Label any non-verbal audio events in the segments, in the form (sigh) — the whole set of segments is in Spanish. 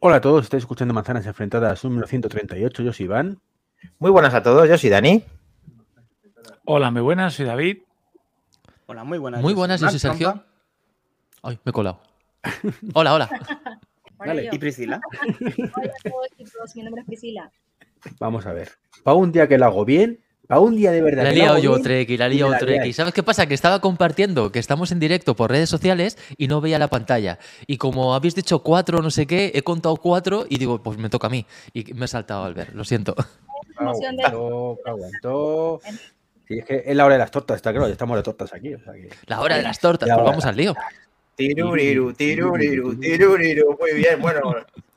Hola a todos, estáis escuchando Manzanas Enfrentadas número 138, yo soy Iván. Muy buenas a todos, yo soy Dani. Hola, muy buenas, soy David. Hola, muy buenas. Muy buenas, yo soy Sergio. Ay, me he colado. Hola, hola. (laughs) Dale. ¿Y Priscila? (laughs) Hola a todos mi nombre es Priscila. Vamos a ver. Para un día que lo hago bien, para un día de verdad. La he liado yo, Treki, la he liado, Treki. ¿Sabes qué pasa? Que estaba compartiendo que estamos en directo por redes sociales y no veía la pantalla. Y como habéis dicho cuatro, no sé qué, he contado cuatro y digo, pues me toca a mí. Y me he saltado al ver, lo siento. Aguantó, aguantó. Sí, es que es la hora de las tortas, está claro, ya estamos de tortas aquí. O sea que... La hora de las tortas, pues va. vamos al lío. Tiruriru, tiruriru, tiruriru. Muy bien, bueno,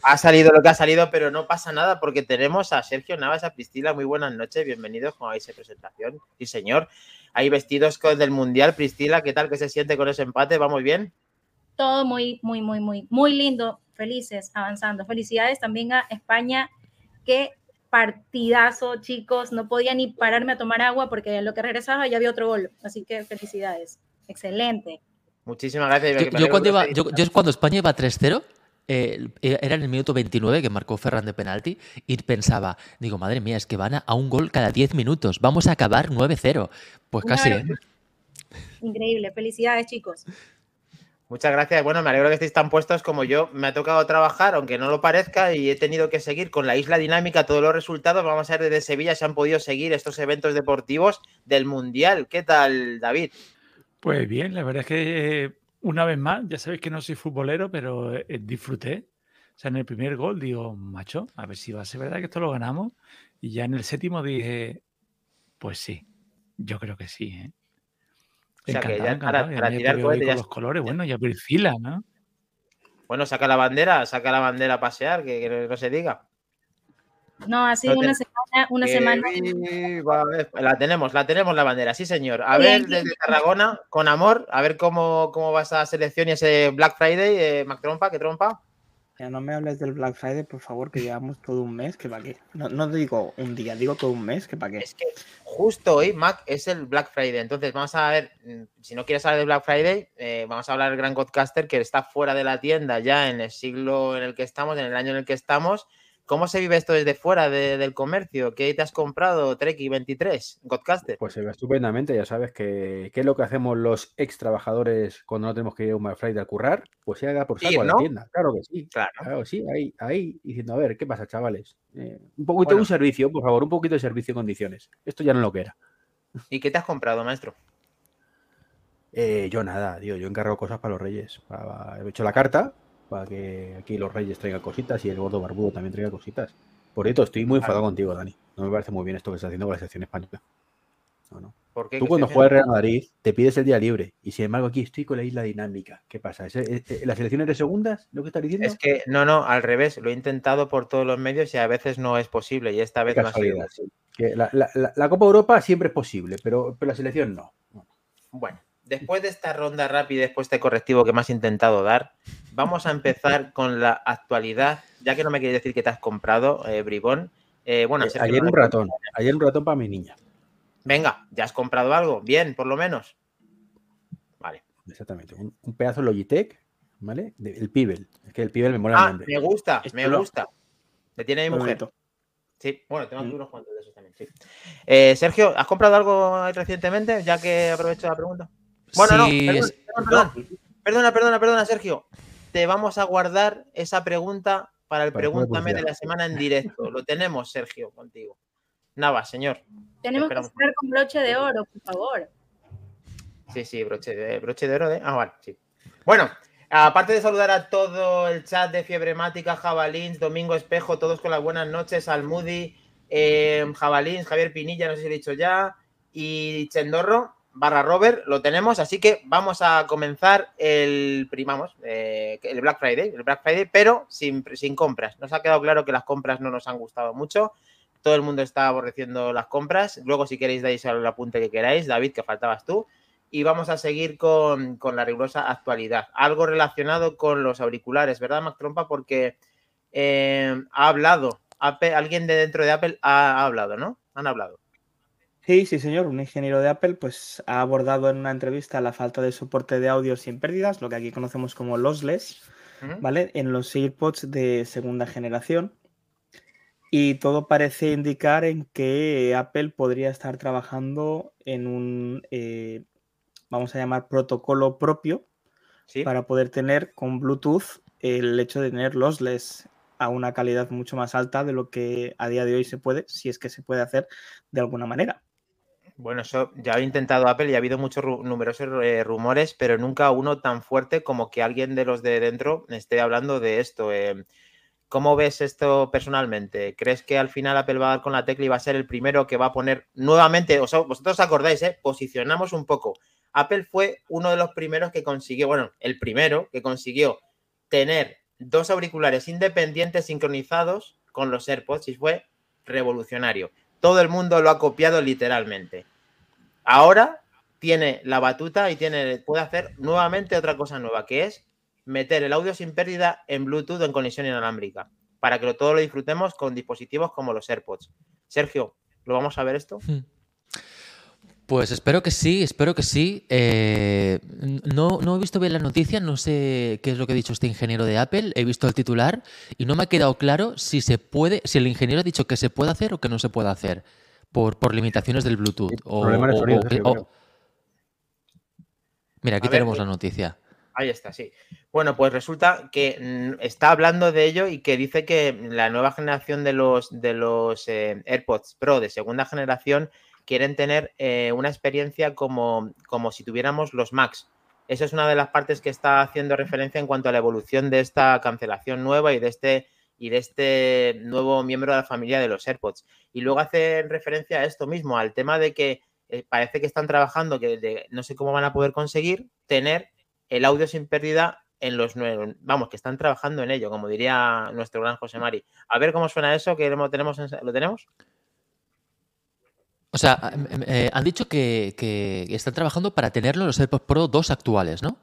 ha salido lo que ha salido, pero no pasa nada porque tenemos a Sergio Navas, a Priscila. Muy buenas noches, bienvenidos, como veis en presentación. Sí, señor. Ahí vestidos con del Mundial. Priscila, ¿qué tal que se siente con ese empate? ¿Vamos bien? Todo muy, muy, muy, muy, muy lindo. Felices, avanzando. Felicidades también a España. Qué partidazo, chicos. No podía ni pararme a tomar agua porque en lo que regresaba ya había otro gol. Así que felicidades. Excelente. Muchísimas gracias. Yo, yo cuando que iba, estéis- yo, yo cuando España iba 3-0, eh, era en el minuto 29 que marcó Ferran de penalti y pensaba, digo, madre mía, es que van a, a un gol cada 10 minutos, vamos a acabar 9-0. Pues casi, ¿eh? Increíble. Felicidades, chicos. Muchas gracias. Bueno, me alegro que estéis tan puestos como yo. Me ha tocado trabajar, aunque no lo parezca, y he tenido que seguir con la isla dinámica todos los resultados. Vamos a ver desde Sevilla se han podido seguir estos eventos deportivos del Mundial. ¿Qué tal, David? Pues bien, la verdad es que eh, una vez más, ya sabéis que no soy futbolero, pero eh, disfruté. O sea, en el primer gol digo, macho, a ver si va a ser verdad que esto lo ganamos. Y ya en el séptimo dije, pues sí, yo creo que sí. ¿eh? O sea, que ya para- encantado. Para además tirar cohete ya los es- colores, bueno, ya Priscila, ¿no? Bueno, saca la bandera, saca la bandera a pasear, que, que no se diga. No, ha sido No te- una semana, una Que semana. viva. La tenemos, la tenemos la bandera, sí señor. A Bien, ver, desde Tarragona, con amor, a ver cómo, cómo va esa selección y ese Black Friday, eh, Mac Trompa, ¿qué trompa? Ya no me hables del Black Friday, por favor, que llevamos todo un mes, que para qué. No, no digo un día, digo todo un mes, que para qué. Es que justo hoy, Mac, es el Black Friday. Entonces, vamos a ver, mm, si no quieres hablar de Black Friday, eh, vamos a hablar del Gran Godcaster que está fuera de la tienda ya en el siglo en el que estamos, en el año en el que estamos. ¿Cómo se vive esto desde fuera de- del comercio? ¿Qué te has comprado, Treki 23, Godcaster? Pues se ve estupendamente, ya sabes que qué es lo que hacemos los ex trabajadores cuando no tenemos que ir a un Black Friday a currar, pues se haga por saco a la tienda. Claro que sí. Claro. Claro, sí, ahí, ahí, diciendo, a ver, ¿qué pasa, chavales? Eh, un poquito Bueno. un servicio, por favor, un poquito de servicio y condiciones. Esto ya no lo que era. ¿Y qué te has comprado, maestro? Eh, yo nada, tío, yo encargo cosas para los reyes. He hecho la carta para que aquí los reyes traigan cositas y el gordo barbudo también traiga cositas. Por esto estoy muy enfadado contigo, Dani. No me parece muy bien esto que estás haciendo con la selección española. No, no. ¿Por qué? Tú ¿Qué cuando juegas? Real Madrid te pides el día libre y sin embargo aquí estoy con la isla dinámica. ¿Qué pasa? ¿Es, es- es- ¿Las elecciones de segundas? ¿Lo que estás diciendo? Es que no, no, al revés. Lo he intentado por todos los medios y a veces no es posible. Y esta vez casualidad, sí. Que la, la- la- Copa Europa siempre es posible, pero, pero la selección. No. Bueno, después de esta ronda rápida, después de este correctivo que me has intentado dar, vamos a empezar (laughs) con la actualidad. Ya que no me quieres decir que te has comprado, eh, Bribón. Eh, bueno, Eh, ayer un ratón, ayer un ratón para mi niña. Venga, ¿ya has comprado algo? Bien, por lo menos. Vale. Exactamente. Un, un pedazo Logitech, ¿vale? De- el Pibel. Es que el Pibel me mola el Ah, nombre. me gusta, me gusta. Me tiene mi mujer. Sí, bueno, tengo Mm. unos cuantos de esos también. sí. Sergio, ¿has comprado algo recientemente? Ya que aprovecho la pregunta. Bueno, no, es- perdón. Perdona, perdona, perdona, Sergio. Te vamos a guardar esa pregunta para el Para Pregúntame de la semana en directo. Lo tenemos, Sergio, contigo. Nava, señor. Tenemos que estar con broche de oro, por favor. Sí, sí, broche de, broche de oro de. Ah, vale, sí. Bueno, aparte de saludar a todo el chat de Fiebre Mática, Jabalins, Domingo Espejo, todos con las buenas noches, Almudi, eh, Jabalins, Javier Pinilla, no sé si lo he dicho ya, y Chendorro, barra Robert, lo tenemos, así que vamos a comenzar el, primamos, eh, el Black Friday, el Black Friday, pero sin, sin compras. Nos ha quedado claro que las compras no nos han gustado mucho. Todo el mundo está aborreciendo las compras. Luego, si queréis, dais el apunte que queráis. David, que faltabas tú y vamos a seguir con, con la rigurosa actualidad. Algo relacionado con los auriculares, ¿verdad, Mac Trompa? Porque eh, ha hablado, alguien de dentro de Apple ha hablado, ¿no? Han hablado. Sí, sí, señor. Un ingeniero de Apple pues, ha abordado en una entrevista la falta de soporte de audio sin pérdidas, lo que aquí conocemos como lossless. ¿vale? En los AirPods de segunda generación. Y todo parece indicar en que Apple podría estar trabajando en un, eh, vamos a llamar, protocolo propio Sí. para poder tener con Bluetooth el hecho de tener lossless a una calidad mucho más alta de lo que a día de hoy se puede, si es que se puede hacer de alguna manera. Bueno, eso ya ha intentado Apple y ha habido muchos numerosos eh, rumores, pero nunca uno tan fuerte como que alguien de los de dentro esté hablando de esto. eh. ¿Cómo ves esto personalmente? ¿Crees que al final Apple va a dar con la tecla y va a ser el primero que va a poner nuevamente, o sea, vosotros os acordáis, eh? posicionamos un poco. Apple fue uno de los primeros que consiguió, bueno, el primero que consiguió tener dos auriculares independientes sincronizados con los AirPods y fue revolucionario. Todo el mundo lo ha copiado literalmente. Ahora tiene la batuta y tiene, puede hacer nuevamente otra cosa nueva, que es meter el audio sin pérdida en Bluetooth o en conexión inalámbrica, para que lo- todo lo disfrutemos con dispositivos como los AirPods. Sergio, ¿lo vamos a ver esto? Pues espero que sí, espero que sí. Eh, no, no he visto bien la noticia, no sé qué es lo que ha dicho este ingeniero de Apple. He visto el titular y no me ha quedado claro si se puede, si el ingeniero ha dicho que se puede hacer o que no se puede hacer por, por limitaciones del Bluetooth. o- de sonido. Mira, aquí A tenemos eh, la noticia. Ahí está, sí. Bueno, pues resulta que mm, está hablando de ello y que dice que la nueva generación de los, de los eh, AirPods Pro de segunda generación quieren tener eh, una experiencia como, como si tuviéramos los Max. Esa es una de las partes que está haciendo referencia en cuanto a la evolución de esta cancelación nueva y de este y de este nuevo miembro de la familia de los AirPods. Y luego hace referencia a esto mismo, al tema de que eh, parece que están trabajando, que no sé cómo van a poder conseguir tener el audio sin pérdida en los nuevos. Vamos, que están trabajando en ello, como diría nuestro gran José Mari. A ver cómo suena eso, que lo tenemos. en- ¿Lo tenemos? O sea, em, em, eh, han dicho que, que están trabajando para tenerlo en los AirPods Pro 2 actuales, ¿no?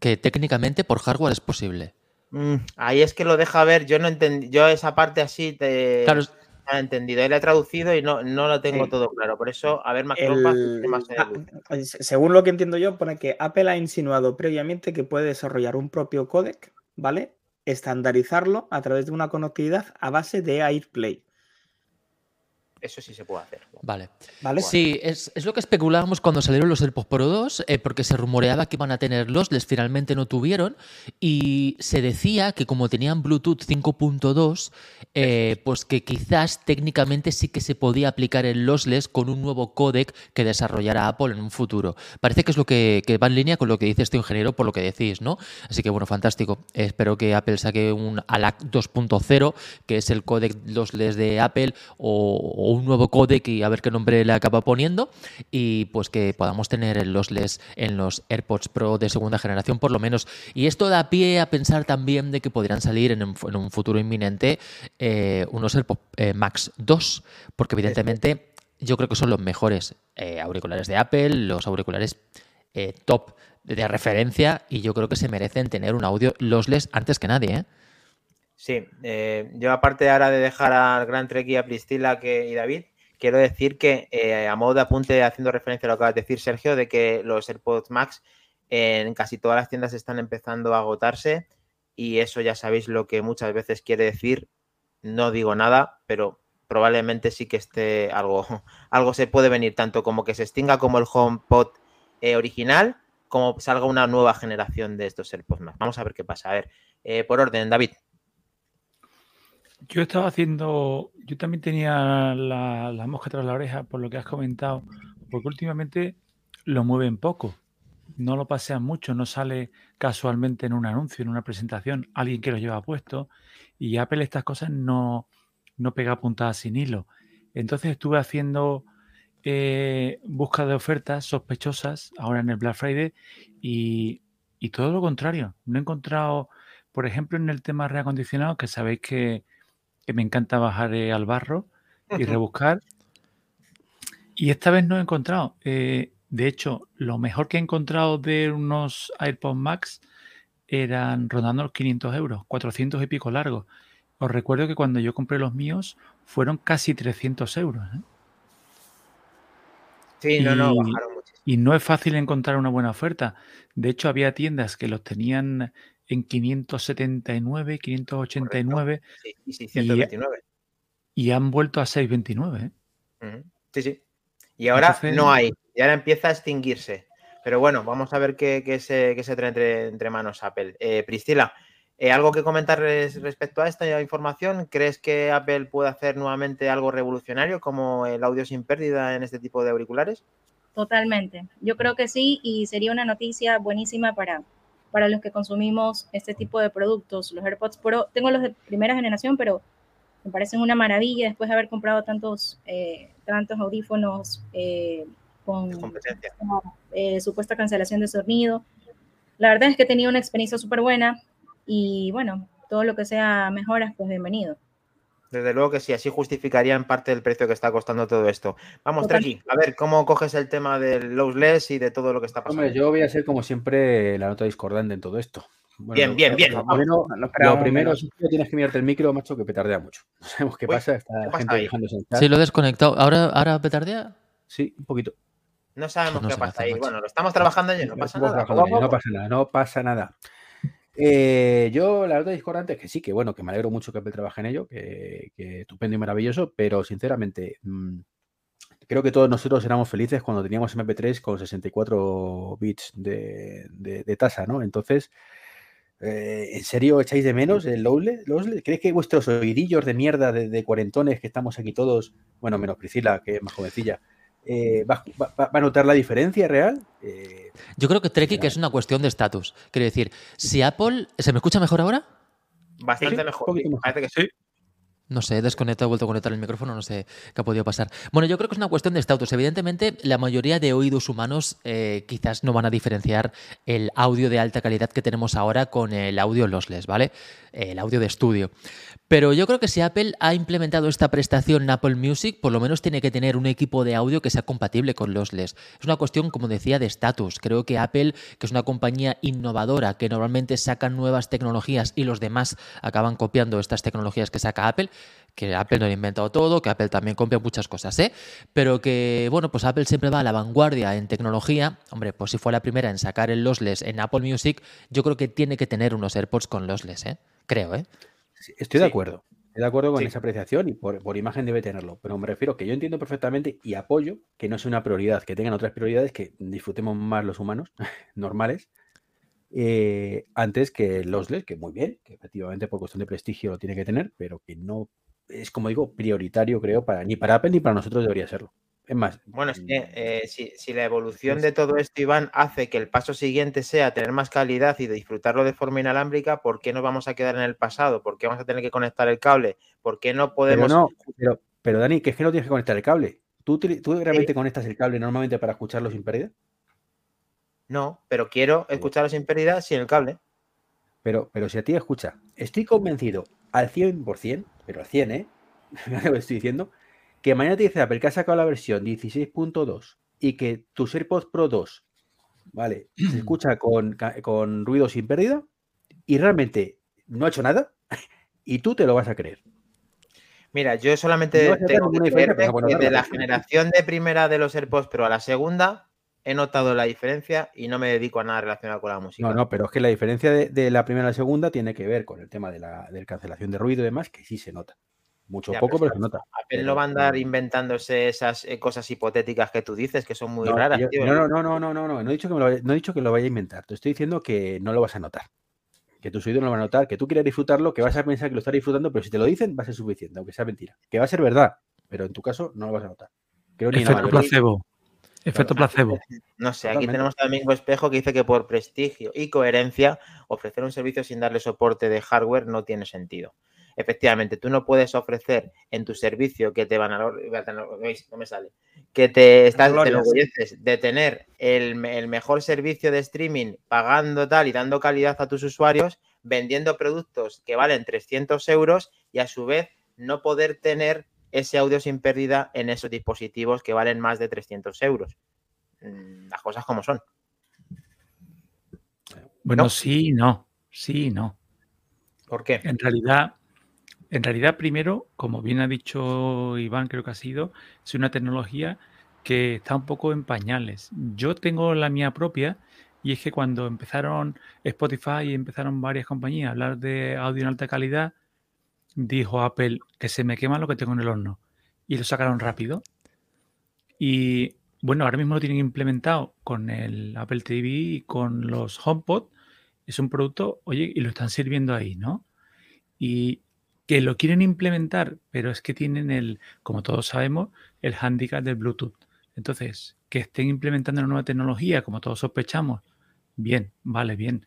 Que técnicamente por hardware es posible. Mm, ahí es que lo deja ver. Yo no entendí. Yo esa parte así te Claro, no la he entendido. Él ha traducido y no, no lo tengo Sí. todo claro. Por eso, a ver, más El- más de ah, según lo que entiendo yo, pone que Apple ha insinuado previamente que puede desarrollar un propio códec, ¿vale? Estandarizarlo a través de una conectividad a base de AirPlay, Eso sí se puede hacer. vale. ¿vale? Sí, es, es lo que especulábamos cuando salieron los AirPods Pro 2, eh, porque se rumoreaba que iban a tener lossless, finalmente no tuvieron, y se decía que como tenían Bluetooth 5.2, eh, pues que quizás técnicamente sí que se podía aplicar el lossless con un nuevo códec que desarrollara Apple en un futuro. Parece que es lo que, que va en línea con lo que dice este ingeniero, por lo que decís, ¿no? Así que bueno, fantástico. Espero que Apple saque un ALAC 2.0, que es el códec lossless de Apple, o, o un nuevo códec y a ver qué nombre le acaba poniendo, y pues que podamos tener el lossless en los AirPods Pro de segunda generación, por lo menos. Y esto da pie a pensar también de que podrían salir en un, futuro inminente eh, unos AirPods eh, Max 2, porque evidentemente yo creo que son los mejores eh, auriculares de Apple, los auriculares top de referencia, y yo creo que se merecen tener un audio lossless antes que nadie. ¿eh? Sí, eh, yo aparte ahora de dejar al Gran Trek y a Priscila que, y David, quiero decir que eh, a modo de apunte, haciendo referencia a lo que acabas de decir, Sergio, de que los AirPods Max en casi todas las tiendas están empezando a agotarse y eso ya sabéis lo que muchas veces quiere decir. No digo nada, pero probablemente sí que esté algo, (laughs) algo se puede venir, tanto como que se extinga como el HomePod eh, original, como salga una nueva generación de estos AirPods Max. Vamos a ver qué pasa. A ver, eh, por orden, David. Yo estaba haciendo, yo también tenía la, la mosca tras la oreja por lo que has comentado, porque últimamente lo mueven poco, no lo pasean mucho, no sale casualmente en un anuncio, en una presentación, alguien que lo lleva puesto y Apple estas cosas no, no pega puntadas sin hilo. Entonces estuve haciendo eh, busca de ofertas sospechosas ahora en el Black Friday y, y todo lo contrario. No he encontrado, por ejemplo, en el tema reacondicionado, que sabéis que, que me encanta bajar eh, al barro y rebuscar. Y esta vez no he encontrado. Eh, de hecho, lo mejor que he encontrado de unos AirPods Max eran rondando los 500 euros, 400 y pico largos. Os recuerdo que cuando yo compré los míos fueron casi 300 euros. ¿eh? Sí, no, no, Y- bajaron muchísimo. Y no es fácil encontrar una buena oferta. De hecho, había tiendas que los tenían en 579, 589 Sí, y 629. y han vuelto a 629. ¿eh? Sí, sí. Y ahora Entonces- no hay. Y ahora empieza a extinguirse. Pero bueno, vamos a ver qué, qué se, qué se trae entre, entre manos Apple. Eh, Priscila, eh, ¿algo que comentar res- respecto a esta información? ¿Crees que Apple puede hacer nuevamente algo revolucionario como el audio sin pérdida en este tipo de auriculares? Totalmente. Yo creo que sí y sería una noticia buenísima para, para los que consumimos este tipo de productos. Los AirPods Pro, tengo los de primera generación, pero me parecen una maravilla después de haber comprado tantos, eh, tantos audífonos eh, con eh, supuesta cancelación de sonido. La verdad es que he tenido una experiencia súper buena y bueno, todo lo que sea mejoras, pues bienvenido. Desde luego que sí, así justificaría en parte el precio que está costando todo esto. Vamos. Treki, a ver, ¿cómo coges el tema del lossless y de todo lo que está pasando? Hombre, yo voy a ser como siempre la nota discordante en todo esto. Bueno, Bien, bien, bien, Lo primero, lo primero menos. es que tienes que mirarte el micro, macho, que petardea mucho. (laughs) No sabemos qué Uy, pasa. Está ¿qué pasa gente chat. Sí, lo he desconectado. ¿Ahora, ahora petardea? Sí, un poquito. No sabemos No qué pasa ahí. macho. Bueno, lo estamos trabajando y no pasa nada. No pasa nada, no pasa nada. Eh, yo, la nota discordante es que sí, que bueno, que me alegro mucho que Apple trabaje en ello, que, que estupendo y maravilloso, pero sinceramente, mm, creo que todos nosotros éramos felices cuando teníamos MP3 con 64 bits de, tasa, ¿no? Entonces, eh, ¿en serio echáis de menos el lossless? ¿Creéis que vuestros oidillos de mierda de, de cuarentones que estamos aquí todos, bueno, menos Priscila, que es más jovencilla, eh, va, va- va a notar la diferencia real? Eh, Yo creo que Treki que es una cuestión de estatus. Quiero decir, si Apple. ¿Se me escucha mejor ahora? Bastante Sí, mejor. mejor. Parece que sí. Sí. No sé, he desconectado, he vuelto a conectar el micrófono, no sé qué ha podido pasar. Bueno, yo creo que es una cuestión de estatus. Evidentemente, la mayoría de oídos humanos eh, quizás no van a diferenciar el audio de alta calidad que tenemos ahora con el audio lossless, ¿vale? El audio de estudio. Pero yo creo que si Apple ha implementado esta prestación en Apple Music, por lo menos tiene que tener un equipo de audio que sea compatible con lossless. Es una cuestión, como decía, de estatus. Creo que Apple, que es una compañía innovadora, que normalmente saca nuevas tecnologías y los demás acaban copiando estas tecnologías que saca Apple, que Apple no ha inventado todo, que Apple también copia muchas cosas, ¿eh? Pero que, bueno, pues Apple siempre va a la vanguardia en tecnología. Hombre, pues si fue la primera en sacar el lossless en Apple Music, yo creo que tiene que tener unos AirPods con lossless, ¿eh? Creo, ¿eh? Sí, Estoy de acuerdo. Estoy de acuerdo con Sí. esa apreciación y por, por imagen debe tenerlo. Pero me refiero que yo entiendo perfectamente y apoyo que no sea una prioridad, que tengan otras prioridades, que disfrutemos más los humanos (laughs) normales, eh, antes que los LES, que muy bien, que efectivamente por cuestión de prestigio lo tiene que tener, pero que no es, como digo, prioritario, creo, para ni para Apple ni para nosotros debería serlo. Es más, Bueno, es que mm, eh, si, si la evolución es- de todo esto, Iván, hace que el paso siguiente sea tener más calidad y disfrutarlo de forma inalámbrica, ¿por qué nos vamos a quedar en el pasado? ¿Por qué vamos a tener que conectar el cable? ¿Por qué no pero podemos... no, pero, pero Dani, que es que no tienes que conectar el cable. ¿Tú, realmente conectas el cable normalmente para escucharlo sin pérdida? No, pero quiero escucharlo sin pérdida sin el cable. Pero, pero si a ti escucha, estoy convencido al 100%, pero al 100, ¿eh? (laughs) Lo que estoy diciendo, que mañana te dice Apple que ha sacado la versión 16.2 y que tus AirPods Pro 2, ¿vale? Se (clears throat) escucha con, con ruido sin pérdida y realmente no ha hecho nada y tú te lo vas a creer. Mira, yo solamente No tengo que que de la la generación de primera de los AirPods Pro a la segunda he notado la diferencia y no me dedico a nada relacionado con la música. No, no, pero es que la diferencia de, de la primera a la segunda tiene que ver con el tema de la de cancelación de ruido y demás, que sí se nota. Mucho Ya, poco, pero pero se nota. Apple pero- no va a andar inventándose esas eh, cosas hipotéticas que tú dices, que son muy No, raras, yo- tío. no, no, no, no, no, no, no, no he dicho que me lo vaya, no he dicho que lo vaya a inventar. Te estoy diciendo que no lo vas a notar. Que tus oídos no lo van a notar, que tú quieres disfrutarlo, que vas a pensar que lo estás disfrutando, pero si te lo dicen va a ser suficiente, aunque sea mentira. Que va a ser verdad, pero en tu caso no lo vas a notar. Creo ni Efecto mayoría. placebo. Efecto placebo. No sé, aquí Totalmente. tenemos a Domingo Espejo que dice que por prestigio y coherencia ofrecer un servicio sin darle soporte de hardware no tiene sentido. Efectivamente, tú no puedes ofrecer en tu servicio que te van a... No me sale. Que te estás te de tener el, el mejor servicio de streaming pagando tal y dando calidad a tus usuarios, vendiendo productos que valen 300 euros y a su vez no poder tener ese audio sin pérdida en esos dispositivos que valen más de 300 euros. Mm, Las cosas como son. Bueno, No. sí no. Sí y no. ¿Por qué? En realidad, en realidad, primero, como bien ha dicho Iván, creo que ha sido, es una tecnología que está un poco en pañales. Yo tengo la mía propia Y es que cuando empezaron Spotify y empezaron varias compañías a hablar de audio en alta calidad, dijo Apple que se me quema lo que tengo en el horno. Y lo sacaron rápido. Y bueno, ahora mismo lo tienen implementado con el Apple TV y con los HomePod. Es un producto, oye, y lo están sirviendo ahí, ¿no? Y que lo quieren implementar, pero es que tienen el, como todos sabemos, el handicap del Bluetooth. Entonces, que estén implementando una nueva tecnología, como todos sospechamos, bien, vale, bien.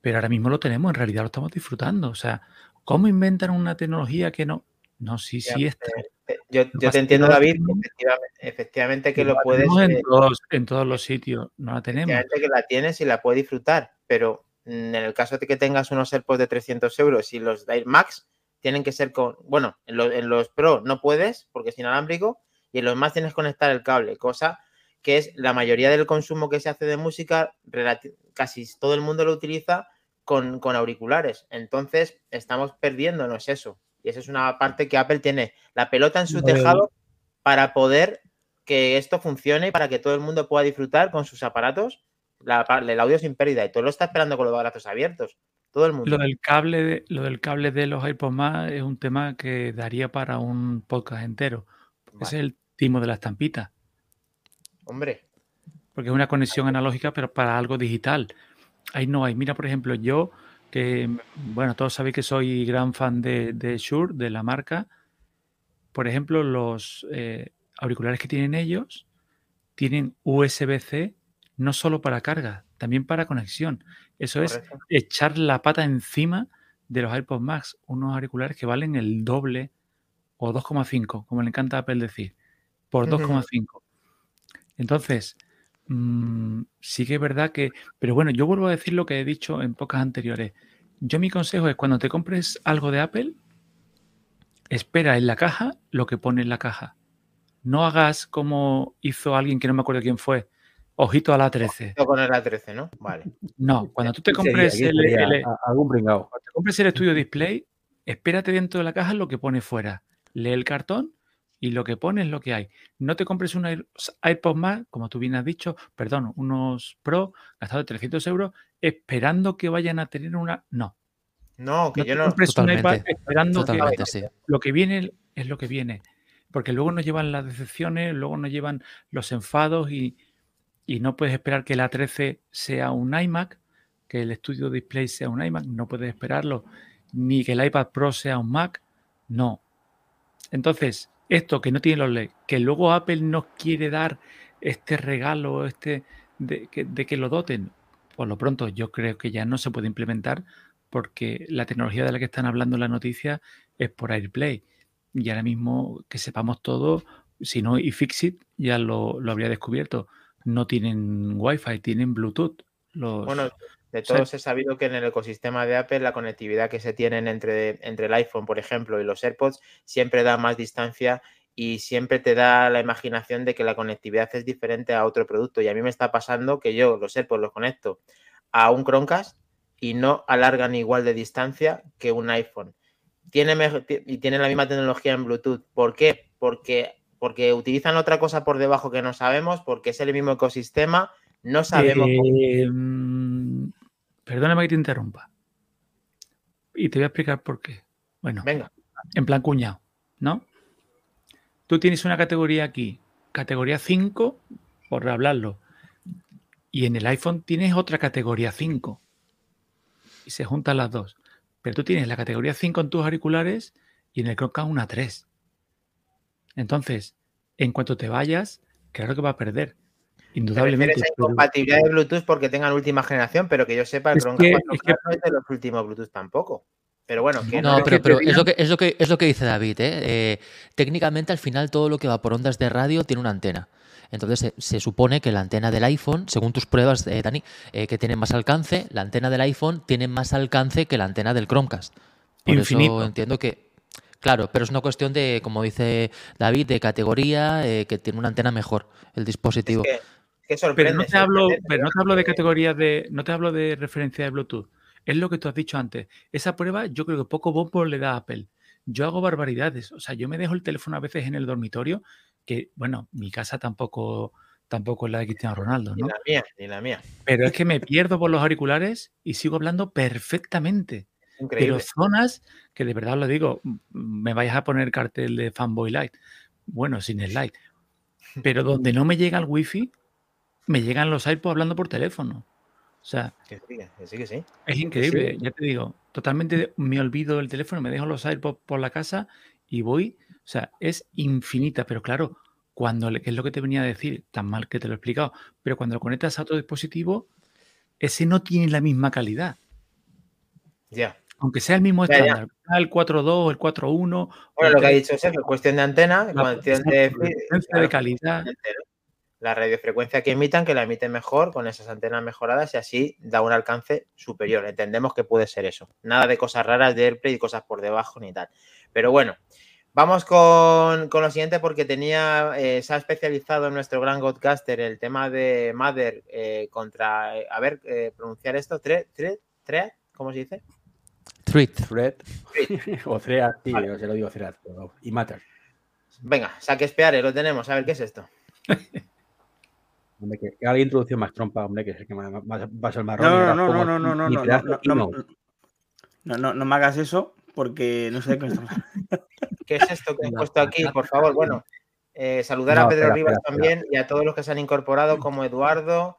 Pero ahora mismo lo tenemos, en realidad lo estamos disfrutando. O sea, ¿cómo inventan una tecnología que no? No, sí, sí está. Eh, yo, yo te entiendo, David, efectivamente, efectivamente que lo puedes. En eh, todos, en todos los sitios, no la tenemos. que la tienes y la puedes disfrutar, pero en el caso de que tengas unos AirPods de 300 euros y los Air Max tienen que ser con, bueno, en, los Pro no puedes porque es inalámbrico y en los más tienes que conectar el cable, cosa que es la mayoría del consumo que se hace de música, casi todo el mundo lo utiliza con, auriculares. Entonces estamos perdiéndonos eso. Y esa es una parte que Apple tiene la pelota en su tejado para poder que esto funcione para que todo el mundo pueda disfrutar con sus aparatos el audio sin pérdida. Y todo lo está esperando con los brazos abiertos. Todo el mundo. Lo del cable de, lo del cable de los AirPods más es un tema que daría para un podcast entero. Es el timo de la estampita. Hombre. Porque es una conexión analógica, pero para algo digital. Ahí no hay. Mira, por ejemplo, yo, que, bueno, todos sabéis que soy gran fan de, de Shure, de la marca. Por ejemplo, los eh, auriculares que tienen ellos tienen USB-C no solo para carga, también para conexión. Eso es echar la pata encima de los AirPods Max, unos auriculares que valen el doble o 2,5, como le encanta a Apple decir, por 2,5. Entonces, mm, sí que es verdad que, pero bueno, yo vuelvo a decir lo que he dicho en pocas anteriores. Yo mi consejo es cuando te compres algo de Apple, espera en la caja lo que pone en la caja. No hagas como hizo alguien que no me acuerdo quién fue, Ojito a la 13. con el A13, ¿no? Vale. No, cuando tú te compres el, algún te compres el estudio display, espérate dentro de la caja lo que pone fuera. Lee el cartón y lo que pone es lo que hay. No te compres un iPod más, como tú bien has dicho, perdón, unos Pro gastados de 300 euros, esperando que vayan a tener una. No. No, que yo no. Compres un iPad esperando que lo que viene es lo que viene. Porque luego nos llevan las decepciones, luego nos llevan los enfados y, y no puedes esperar que la 13 sea un iMac, que el Studio Display sea un iMac, no puedes esperarlo, ni que el iPad Pro sea un Mac, no. Entonces, esto que no tiene los LED, que luego Apple nos quiere dar este regalo, este de que, de que lo doten, por lo pronto yo creo que ya no se puede implementar porque la tecnología de la que están hablando en la noticia es por AirPlay. Y ahora mismo que sepamos todo, si no iFixit ya lo, lo habría descubierto no tienen Wi-Fi, tienen Bluetooth. Bueno, de todos he sabido que en el ecosistema de Apple la conectividad que se tienen entre, entre el iPhone, por ejemplo, y los AirPods siempre da más distancia y siempre te da la imaginación de que la conectividad es diferente a otro producto. Y a mí me está pasando que yo los AirPods los conecto a un Chromecast y no alargan igual de distancia que un iPhone. Tiene y tiene la misma tecnología en Bluetooth. ¿Por qué? Porque porque utilizan otra cosa por debajo que no sabemos, porque es el mismo ecosistema, no sabemos. Eh, mm, perdóname que te interrumpa. Y te voy a explicar por qué. Bueno, venga. En plan cuñado, ¿no? Tú tienes una categoría aquí, categoría 5, por hablarlo, y en el iPhone tienes otra categoría 5. Y se juntan las dos. Pero tú tienes la categoría 5 en tus auriculares y en el Chromecast una 3. Entonces, en cuanto te vayas, claro que va a perder. Indudablemente. Es compatibilidad de Bluetooth porque tengan última generación, pero que yo sepa, el Chromecast no es de los últimos Bluetooth tampoco. Pero bueno, no, pero, es, lo que, es, lo que, es lo que dice David. ¿eh? Eh, técnicamente, al final, todo lo que va por ondas de radio tiene una antena. Entonces, se, supone que la antena del iPhone, según tus pruebas, eh, Dani, que tiene más alcance, la antena del iPhone tiene más alcance que la antena del Chromecast. Por eso entiendo que Claro, pero es una cuestión de, como dice David, de categoría, eh, que tiene una antena mejor el dispositivo. pero no te hablo, pero no te hablo de categorías de, no te hablo de referencia de Bluetooth. Es lo que tú has dicho antes. Esa prueba yo creo que poco bombo le da a Apple. Yo hago barbaridades. O sea, yo me dejo el teléfono a veces en el dormitorio, que, bueno, mi casa tampoco tampoco es la de Cristiano Ronaldo, Ni ¿no? la mía, ni la mía. Pero es que me pierdo por los auriculares y sigo hablando perfectamente. Pero zonas que de verdad os lo digo, me vais a poner cartel de Fanboy Light. Bueno, sin el light. Pero (laughs) donde no me llega el wifi, me llegan los iPods hablando por teléfono. O sea, Que sí, que sí, que sí. es increíble, ya te digo, totalmente me olvido del teléfono, me dejo los AirPods por la casa y voy, o sea, es infinita, pero claro, cuando, que es lo que te venía a decir, tan mal que te lo he explicado, pero cuando lo conectas a otro dispositivo, ese no tiene la misma calidad, Ya. Aunque sea el mismo Ya, ya. estándar, el 4.2, el 4.1, Bueno, lo que ha dicho Sergio, cuestión de antena, La cuestión de, calidad. la radiofrecuencia que emitan, que la emiten mejor con esas antenas mejoradas y así da un alcance superior. Entendemos que puede ser eso. Nada de cosas raras de AirPlay y cosas por debajo ni tal. Pero bueno, vamos con, con lo siguiente porque tenía, eh, se ha especializado en nuestro gran Godcaster el tema de Mother eh, contra, eh, a ver, pronunciar esto, tre, tre, tre, ¿cómo se dice? Thread. Thread. (laughs) o Thread, sí, yo se lo digo Thread. pero- Y Matter. Venga, saque espeare, lo tenemos. A ver, ¿qué es esto? (laughs) Hombre, que, alguien introducción más trompa, hombre, que es el que más, más, más el marrón. No, no, no, no, no, no, no, no, no, no, no. no, no, no me hagas eso porque no sé de qué hablando. (laughs) ¿Qué es esto que he puesto aquí? Por favor, bueno, eh, saludar No, a Pedro espera, Rivas espera, también y a todos los que se han incorporado, como Eduardo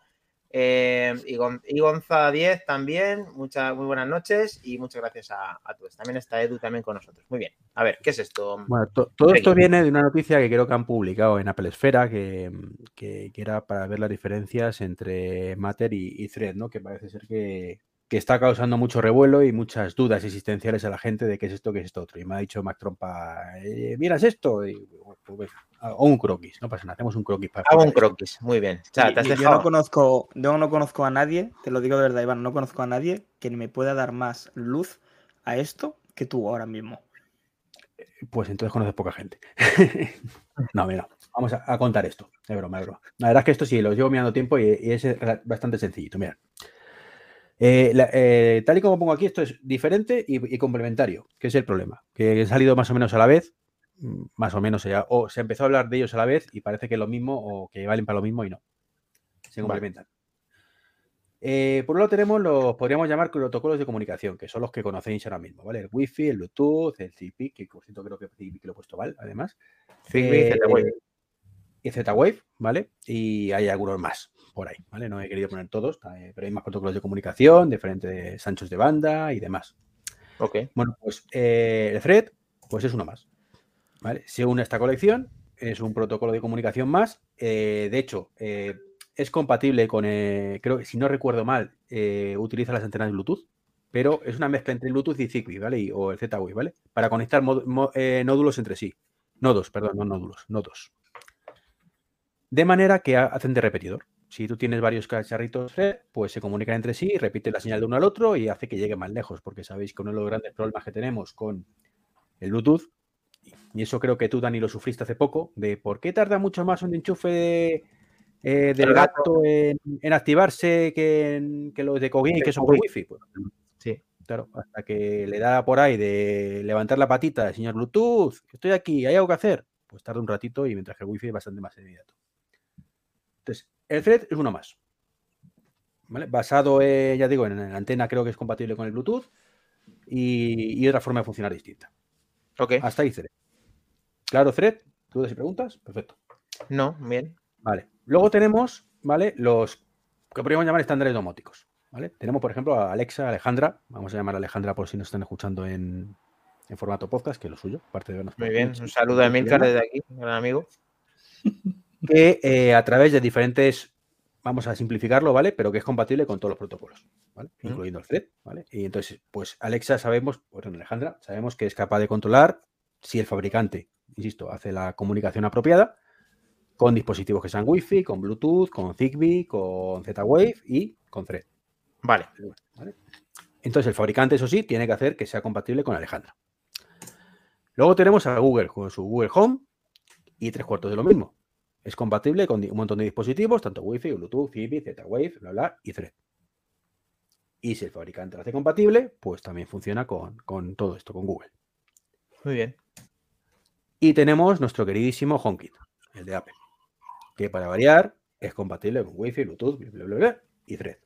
eh, y, Gon- y Gonza 10 también. Muchas, muy buenas noches y muchas gracias a, a todos. También está Edu también con nosotros. Muy bien. A ver, ¿qué es esto? Bueno, to- todo esto viene de una noticia que creo que han publicado en Apple Esfera, que, que- que era para ver las diferencias entre Matter y, y Thread, ¿no? Que parece ser que, que está causando mucho revuelo y muchas dudas existenciales a la gente de qué es esto, qué es esto otro. Y me ha dicho Mac Trompa, eh, ¿miras esto? Y, bueno, pues venga, o un croquis, no pasa nada, hacemos un croquis para Hago un croquis. Muy bien. O sea, Y- te has y yo dejado. no conozco, yo no conozco a nadie, te lo digo de verdad, Iván, no conozco a nadie que me pueda dar más luz a esto que tú ahora mismo. Pues entonces conoces poca gente. (laughs) no, mira, vamos a, a contar esto. De broma, de broma. La verdad es que esto sí, lo llevo mirando tiempo y, y es bastante sencillito. Mira. Eh, la- eh, tal y como pongo aquí, esto es diferente y, y complementario, que es el problema. Que he salido más o menos a la vez, más o menos, o se empezó a hablar de ellos a la vez y parece que es lo mismo o que valen para lo mismo y no. Se Vale. complementan. Eh, por un lado tenemos los, podríamos llamar protocolos de comunicación, que son los que conocéis ahora mismo, ¿vale? El Wi-Fi, el Bluetooth, el Zigbee, que por cierto creo que Zigbee lo he puesto mal, además. Zigbee, Eh, Z-Wave. Y Z-Wave, ¿vale? Y hay algunos más por ahí, ¿vale? No he querido poner todos, eh, pero hay más protocolos de comunicación, diferentes anchos de banda y demás. Ok. Bueno, pues eh, el Thread, pues es uno más. ¿Vale? Se une a esta colección, es un protocolo de comunicación más. eh, de hecho, eh, es compatible con, eh, creo que si no recuerdo mal, utiliza las antenas Bluetooth, pero es una mezcla entre Bluetooth y Zigbee, ¿vale? O el Z-Wave, ¿vale? Para conectar nódulos entre sí. Nodos, perdón, no nódulos, nodos. De manera que ha- hacen de repetidor. Si tú tienes varios cacharritos Thread, pues se comunican entre sí, repite la señal de uno al otro y hace que llegue más lejos, porque sabéis que uno de los grandes problemas que tenemos con el Bluetooth, y eso creo que tú, Dani, lo sufriste hace poco, de por qué tarda mucho más un enchufe eh, del El gato. gato en, en activarse que, en- que los de Kogin, El que son por. Wi-Fi. Pues, Sí. Claro, hasta que le da por ahí de levantar la patita del señor Bluetooth, estoy aquí, hay algo que hacer, pues tarda un ratito y mientras que el Wi-Fi es bastante más inmediato. Entonces, el Thread es uno más. ¿vale? Basado, eh, ya digo, en la antena creo que es compatible con el Bluetooth y, y otra forma de funcionar distinta. Ok. Hasta ahí Thread. Claro, Thread, dudas y preguntas, perfecto. No, bien. Vale. Luego tenemos, ¿vale? Los que podríamos llamar estándares domóticos. ¿vale? Tenemos, por ejemplo, a Alexa, Alejandra. Vamos a llamar a Alejandra por si nos están escuchando en, en formato podcast, que es lo suyo, aparte de vernos. Muy bien. Un saludo a Emilcar desde aquí, gran amigo. (laughs) Que eh, a través de diferentes, vamos a simplificarlo, ¿vale? Pero que es compatible con todos los protocolos, ¿vale? Incluyendo el thread, ¿vale? Y entonces, pues Alexa sabemos, bueno, Alejandra, sabemos que es capaz de controlar si el fabricante, insisto, hace la comunicación apropiada con dispositivos que sean Wi-Fi, con Bluetooth, con Zigbee, con Z-Wave y con Thread. Vale. ¿vale? Entonces el fabricante, eso sí, tiene que hacer que sea compatible con Alejandra. Luego tenemos a Google con su Google Home y tres cuartos de lo mismo. Es compatible con un montón de dispositivos, tanto Wi-Fi, Bluetooth, Zigbee, Z-Wave, bla, bla, y Thread. Y si el fabricante lo hace compatible, pues también funciona con, con todo esto, con Google. Muy bien. Y tenemos nuestro queridísimo HomeKit, el de Apple, que para variar es compatible con Wi-Fi, Bluetooth, bla, bla, bla, bla, y Thread.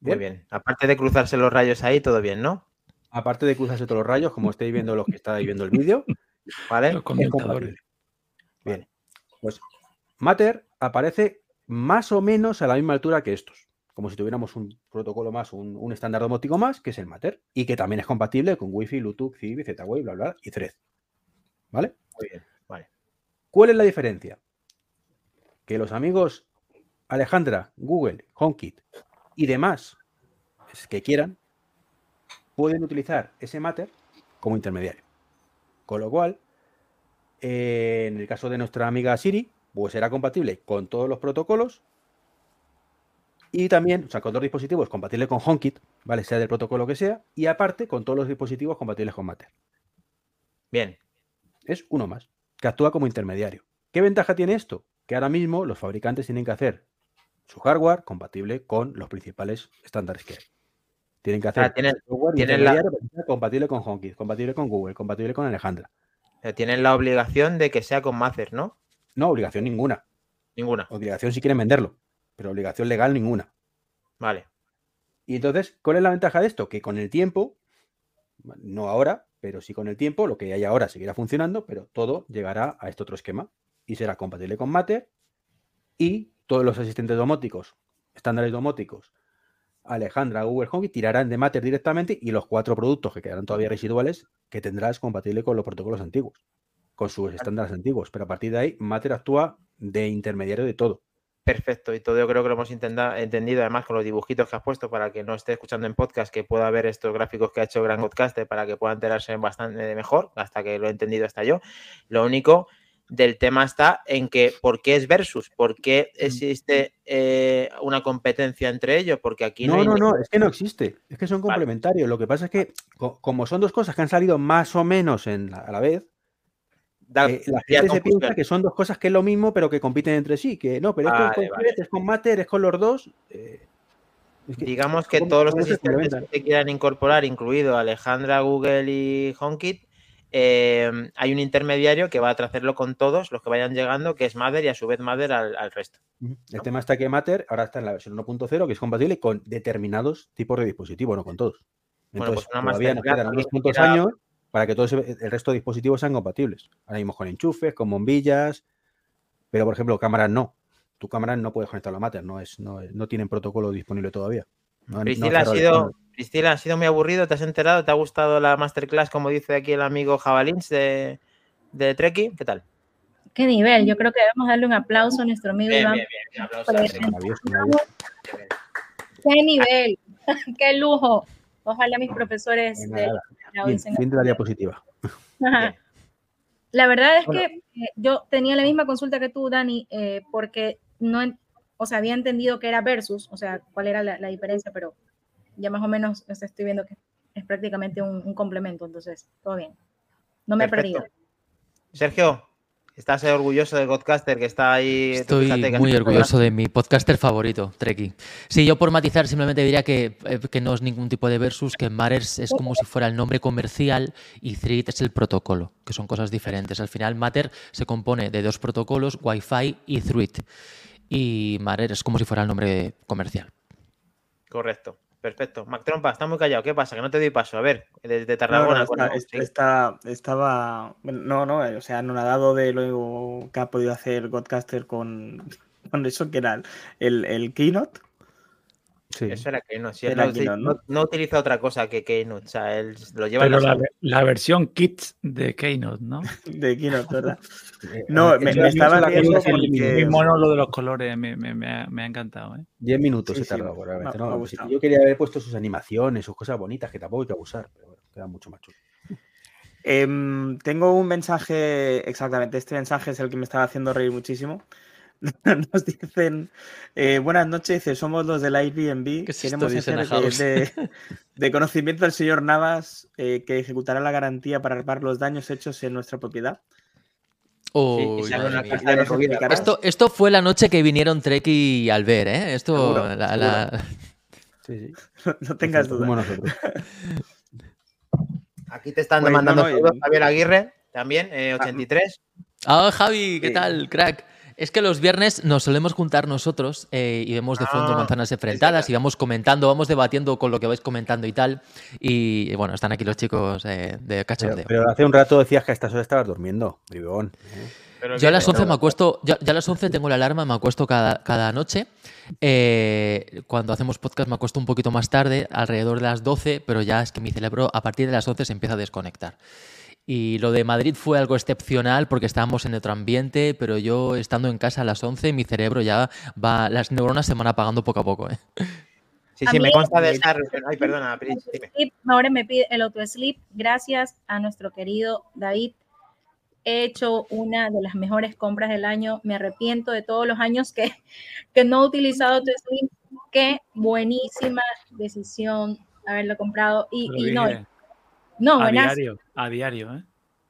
Muy bien. Aparte de cruzarse los rayos ahí, todo bien, ¿no? Aparte de cruzarse todos los rayos, como estáis viendo los que estáis viendo el vídeo, (laughs) ¿Vale? Los compatible. Bien. Pues Matter aparece más o menos a la misma altura que estos. Como si tuviéramos un protocolo más, un, un estándar domótico más, que es el Matter. Y que también es compatible con Wi-Fi, Bluetooth, Zigbee, Z-Wave, bla, bla, y Thread. ¿Vale? Muy bien. Vale. ¿Cuál es la diferencia? Que los amigos Alejandra, Google, HomeKit y demás que quieran pueden utilizar ese Matter como intermediario. Con lo cual, eh, en el caso de nuestra amiga Siri, pues será compatible con todos los protocolos y también, o sea, con los dispositivos compatible con HomeKit, ¿vale? Sea del protocolo que sea, y aparte con todos los dispositivos compatibles con Matter. Bien. Es uno más, que actúa como intermediario. ¿Qué ventaja tiene esto? Que ahora mismo los fabricantes tienen que hacer su hardware compatible con los principales estándares que hay. Tienen que hacer tienen- tienen la- sea compatible con HomeKit, compatible con Google, compatible con Alejandra. Tienen la obligación de que sea con Macer, ¿no? No, obligación ninguna. Ninguna. Obligación si quieren venderlo, pero obligación legal ninguna. Vale. Y entonces, ¿cuál es la ventaja de esto? Que con el tiempo, no ahora, pero sí con el tiempo, lo que hay ahora seguirá funcionando, pero todo llegará a este otro esquema y será compatible con Matter y todos los asistentes domóticos, estándares domóticos, Alejandra, Google Home, tirarán de Matter directamente y los cuatro productos que quedarán todavía residuales que tendrás compatible con los protocolos antiguos, con sus estándares antiguos. Pero a partir de ahí, Matter actúa de intermediario de todo. Perfecto, y todo yo creo que lo hemos entendido además con los dibujitos que has puesto para que no esté escuchando en podcast, que pueda ver estos gráficos que ha hecho Gran Podcaster para que pueda enterarse bastante mejor, hasta que lo he entendido hasta yo. Lo único del tema está en que ¿por qué es versus? ¿Por qué existe eh, una competencia entre ellos? Porque aquí no, No, hay no, no, es que no existe. Es que son Vale. complementarios. Lo que pasa es que, co- como son dos cosas que han salido más o menos en la- a la vez, da- eh, la gente se piensa que son dos cosas que es lo mismo, pero que compiten entre sí. Que no, pero esto es Vale, con vale. Es con Matter, es con los dos. eh, es que Digamos que todos los asistentes que quieran incorporar, incluido Alejandra, Google y HomeKit, eh, hay un intermediario que va a hacerlo con todos los que vayan llegando, que es Mother y a su vez Mother al, al resto. El tema está que Matter ahora está en la versión 1.0, que es compatible con determinados tipos de dispositivos, no con todos. Bueno, Entonces, pues una todavía nos quedan unos cuantos años para que todo ese- el resto de dispositivos sean compatibles. Ahora mismo con enchufes, con bombillas, pero por ejemplo, cámaras no. Tu cámara no puedes conectarlo a Matter, no, es, no, no tienen protocolo disponible todavía. No Priscila, ha sido. Priscila, ha sido muy aburrido, ¿te has enterado? ¿Te ha gustado la masterclass, como dice aquí el amigo Jabalins de, de Treki? ¿Qué tal? Qué nivel. Yo creo que debemos darle un aplauso a nuestro amigo Bien, Iván. bien, bien. Un aplauso. Qué nivel. (laughs) Qué lujo. Ojalá mis profesores Venga, de la Fin, dicen- fin de la diapositiva. (laughs) Ajá. La verdad es Bueno. que eh, yo tenía la misma consulta que tú, Dani, eh, porque no, o sea, había entendido que era versus, o sea, cuál era la, la diferencia, pero ya más o menos o sea, estoy viendo que es prácticamente un, un complemento, entonces, todo bien. No me Perfecto. he perdido. Sergio, ¿estás orgulloso del Godcaster que está ahí? Estoy fíjate muy orgulloso de mi podcaster favorito, Treki. Sí, yo por matizar simplemente diría que, eh, que no es ningún tipo de versus, que Matters es como si fuera el nombre comercial y Thread es el protocolo, que son cosas diferentes. Al final, Matter se compone de dos protocolos, Wi-Fi y Thread. Y Matter es como si fuera el nombre comercial. Correcto, perfecto. Mac Trompa, está muy callado. ¿Qué pasa? Que no te doy paso. A ver, desde No, Tarragona. no, bueno, está- estaba. No, no, eh, o sea, anonadado de lo que ha podido hacer Godcaster con, con eso que era el, el Keynote. Sí. Eso era Keynote. sí, él Era no, Keynote, no- ¿no? no utiliza otra cosa que Keynote. O sea, él lo lleva en Pero la la, la versión Kids de Keynote, ¿no? (laughs) De Keynote, ¿verdad? (laughs) Eh, No, eh, me- me es estaba la riendo porque- Muy mono lo de los colores, me, me- me ha, me ha encantado. ¿eh? 10 minutos Sí, he sí, tardado, me- probablemente, me ha ¿no? Yo quería haber puesto sus animaciones, sus cosas bonitas, que tampoco hay que abusar, pero bueno, queda mucho más chulo. Em, tengo un mensaje, exactamente, este mensaje es el que me estaba haciendo reír muchísimo. (laughs) Nos dicen, eh, buenas noches, dice, somos los del Airbnb, ¿Qué es queremos hacer de, House. de- de (laughs) conocimiento del señor Navas eh, que ejecutará la garantía para reparar los daños hechos en nuestra propiedad. Explicarás. Esto, esto fue la noche que vinieron Treki y Albert, ¿eh? Esto, Seguro, la- la- (laughs) Sí, sí. No tengas duda. Como nosotros. Aquí te están Pues, demandando no, no, saludos, y- Javier Aguirre, también, eh, 83. Ah, Javi, ¿qué Sí. tal, crack? Es que los viernes nos solemos juntar nosotros eh, y vemos de fondo Ah, manzanas enfrentadas y vamos comentando, vamos debatiendo con lo que vais comentando y tal. Y bueno, están aquí los chicos eh, de Pero, cachondeo. pero hace un rato decías que a estas horas estabas durmiendo, bribón. Pero Yo a las que- 11 me acuesto, yo, yo a las 11 tengo la alarma, me acuesto cada, cada noche. Eh, cuando hacemos podcast me acuesto un poquito más tarde, alrededor de las 12, pero ya es que mi cerebro a partir de las 11 se empieza a desconectar. Y lo de Madrid fue algo excepcional porque estábamos en otro ambiente, pero yo estando en casa a las 11, mi cerebro ya va, las neuronas se van apagando poco a poco. ¿eh? Sí, A sí, me consta de esa reunión. Ay, perdona, Pris, dime. Ahora me pide el auto-sleep. Gracias a nuestro querido David. He hecho una de las mejores compras del año. Me arrepiento de todos los años que, que no he utilizado auto-sleep. Qué buenísima decisión haberlo comprado. Y, y no, no, diario, a diario, ¿eh?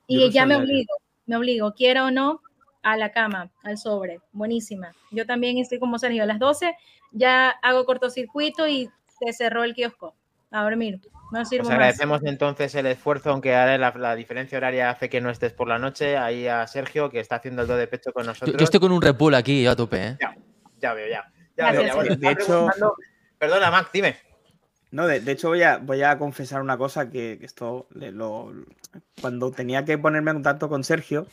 Yo Y ya me diario. obligo, me obligo, quiero o no, a la cama, al sobre. Buenísima. Yo también estoy como Sergio, a las 12 ya hago cortocircuito y se cerró el kiosco. A dormir. No sirvo Os más. agradecemos entonces el esfuerzo, aunque ahora la, la diferencia horaria hace que no estés por la noche. Ahí a Sergio, que está haciendo el do de pecho con nosotros. yo estoy con un repul aquí, yo a tope. ¿eh? Ya veo, ya. Ya Gracias, veo, ya. Bueno, De hecho- Perdona, Mac, dime. No, de, de hecho voy a, voy a confesar una cosa que, que esto le- lo, cuando tenía que ponerme en contacto con Sergio,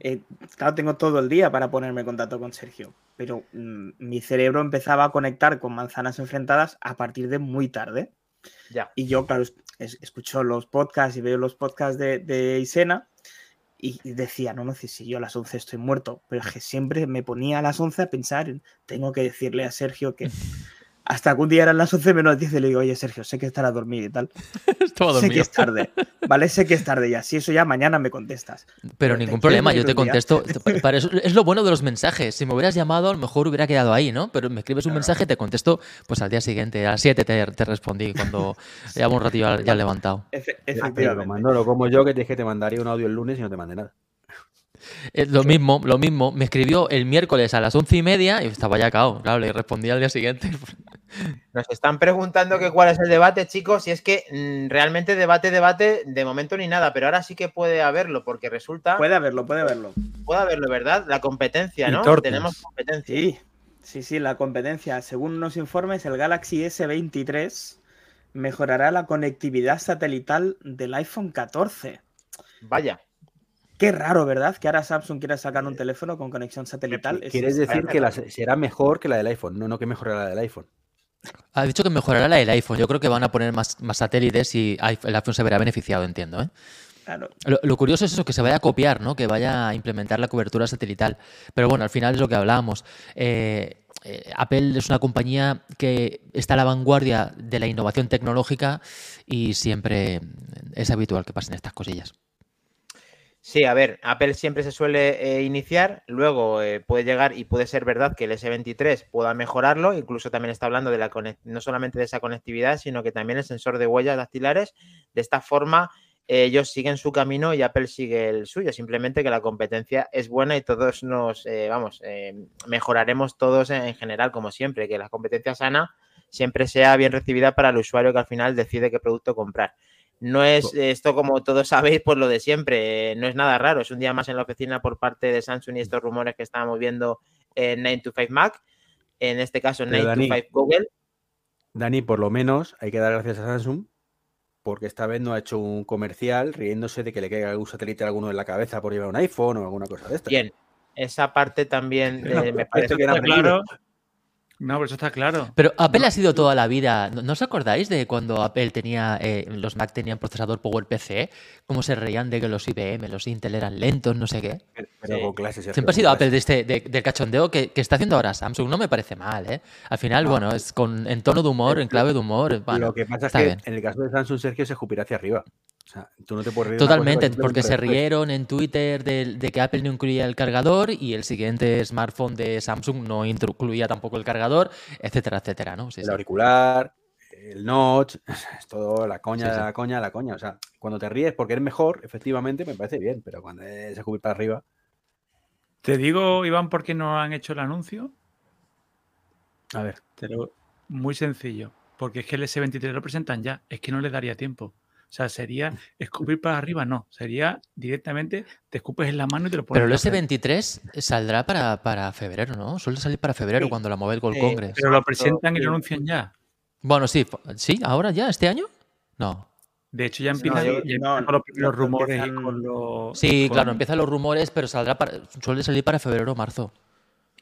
eh, claro, tengo todo el día para ponerme en contacto con Sergio, pero mm, mi cerebro empezaba a conectar con manzanas enfrentadas a partir de muy tarde. Ya. Y yo, claro, es- es- escucho los podcasts y veo los podcasts de, de Isena y y decía, no, no, si si yo a las 11 estoy muerto, pero es que siempre me ponía a las 11 a pensar, en, tengo que decirle a Sergio que hasta que un día eran las 11 menos 10 y le digo, oye Sergio, sé que estará dormido y tal, (laughs) Estaba sé que es tarde, ¿vale? Sé que es tarde ya, si eso ya mañana me contestas. Pero Pero ningún problema, yo te contesto. (laughs) Para eso, es lo bueno de los mensajes. Si me hubieras llamado, a lo mejor hubiera quedado ahí, ¿no? Pero me escribes un mensaje, te contesto, pues al día siguiente, a las 7 te, te respondí cuando (laughs) llevo un ratillo ya levantado. Efe- pero efectivamente. lo como yo, que te dije que te mandaría un audio el lunes y no te mandé nada. Lo mismo, lo mismo. Me escribió el miércoles a las once y media y estaba ya cao. Claro, le respondí al día siguiente. (laughs) Nos están preguntando que cuál es el debate, chicos, y es que mm, realmente debate, debate, de momento ni nada, pero ahora sí que puede haberlo, porque resulta, Puede haberlo, puede haberlo. puede haberlo, ¿verdad? La competencia, ¿no? Tenemos competencia. Sí, sí, sí, la competencia. Según unos informes, el Galaxy S23 mejorará la conectividad satelital del iPhone 14. Vaya. Qué raro, ¿verdad? Que ahora Samsung quiera sacar un teléfono con conexión satelital. Es- Quieres es- decir que la- será mejor que la del iPhone, no, no que mejorará la del iPhone. Ha dicho que mejorará la del iPhone. Yo creo que van a poner más, más satélites y iPhone- el iPhone se verá beneficiado, entiendo. ¿eh? Claro. Lo, lo curioso es eso, que se vaya a copiar, ¿no? Que vaya a implementar la cobertura satelital. Pero bueno, al final es lo que hablábamos. Eh, eh, Apple es una compañía que está a la vanguardia de la innovación tecnológica y siempre es habitual que pasen estas cosillas. Sí, a ver, Apple siempre se suele eh, iniciar, luego eh, puede llegar y puede ser verdad que el S23 pueda mejorarlo, incluso también está hablando de la no solamente de esa conectividad, sino que también el sensor de huellas dactilares. De esta forma, eh, ellos siguen su camino y Apple sigue el suyo, simplemente que la competencia es buena y todos nos, vamos, mejoraremos todos en, en general, como siempre, que la competencia sana siempre sea bien recibida para el usuario que al final decide qué producto comprar. No es esto, como todos sabéis, pues lo de siempre, eh, no es nada raro. Es un día más en la oficina por parte de Samsung y estos rumores que estábamos viendo en 9to5 Mac, en este caso Pero, Dani, 9to5 Google. Dani, por lo menos hay que dar gracias a Samsung porque esta vez no ha hecho un comercial riéndose de que le caiga algún satélite a alguno en la cabeza por llevar un iPhone o alguna cosa de esta. Bien, esa parte también (laughs) eh, me parece que era claro. No, pero eso está claro. Pero Apple ha sido toda la vida. ¿No, os acordáis de cuando Apple tenía, eh, los Mac tenían procesador PowerPC? Cómo se reían de que los IBM, los Intel eran lentos, no sé qué. Pero Sí. con clases. Siempre ha sido clases. Apple de este, de- del cachondeo que, que está haciendo ahora Samsung. No me parece mal, ¿eh? Al final, bueno, es con, en tono de humor, en clave de humor. bueno, lo que pasa es que bien. en el caso de Samsung, Sergio se escupirá hacia arriba. O sea, tú no te puedes reír Totalmente, que porque se rieron en Twitter de, de que Apple no incluía el cargador y el siguiente smartphone de Samsung no incluía tampoco el cargador, etcétera, etcétera, ¿no? Sí, El sí. auricular, el notch, (laughs) es todo la coña, Sí, sí. la coña, la coña. O sea, cuando te ríes porque eres mejor, efectivamente me parece bien, pero cuando es escupir para arriba. Te digo, Iván, por qué no han hecho el anuncio. A ver, Te lo- Muy sencillo. Porque es que el S23 lo presentan ya. Es que no les daría tiempo. O sea, sería escupir para arriba, no. Sería directamente te escupes en la mano y te lo pones. Pero el en la frente. S23 saldrá para, para febrero, ¿no? Suele salir para febrero Sí. cuando la Mobile World Sí, Congress. Pero lo presentan y lo anuncian ya. Bueno, sí, ¿sí? ¿Ahora ya? ¿Este año? No. De hecho, ya empiezan, no, los rumores y con los. Sí, con- claro, empiezan los rumores, pero saldrá para, suele salir para febrero o marzo.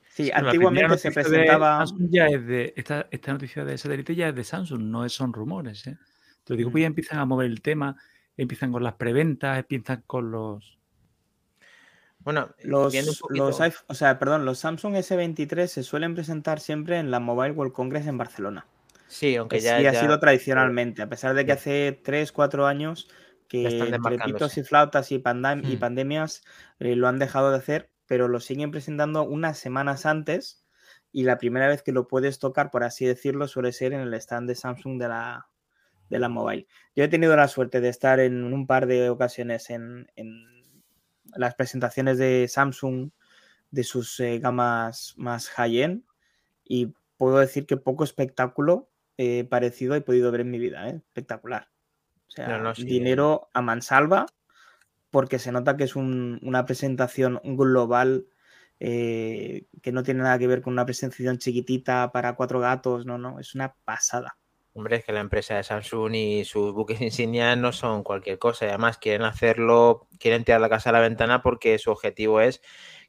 Sí, antiguamente se de presentaba. Samsung ya es de, esta, esta noticia de satélite ya es de Samsung, no es- son rumores. ¿eh? Lo digo, pues ya empiezan a mover el tema, empiezan con las preventas, empiezan con los. Bueno, Los, los iPhone- o sea, perdón, los Samsung S23 se suelen presentar siempre en la Mobile World Congress en Barcelona. Sí, aunque Que ya, sí ha sido tradicionalmente, a pesar de que hace 3, 4 años que entre pitos y flautas y, pandam- y Hmm. pandemias eh, lo han dejado de hacer, pero lo siguen presentando unas semanas antes y la primera vez que lo puedes tocar, por así decirlo, suele ser en el stand de Samsung de la, de la mobile. Yo he tenido la suerte de estar en un par de ocasiones en, en las presentaciones de Samsung de sus eh, gamas más high-end y puedo decir que poco espectáculo eh, parecido he podido ver en mi vida, ¿eh? espectacular. O sea, No, no, sí, dinero a mansalva porque se nota que es un- una presentación global eh, que no tiene nada que ver con una presentación chiquitita para cuatro gatos, no, no, es una pasada. Hombre, es que la empresa de Samsung y sus buques (laughs) insignia no son cualquier cosa. Y además quieren hacerlo, quieren tirar la casa a la ventana porque su objetivo es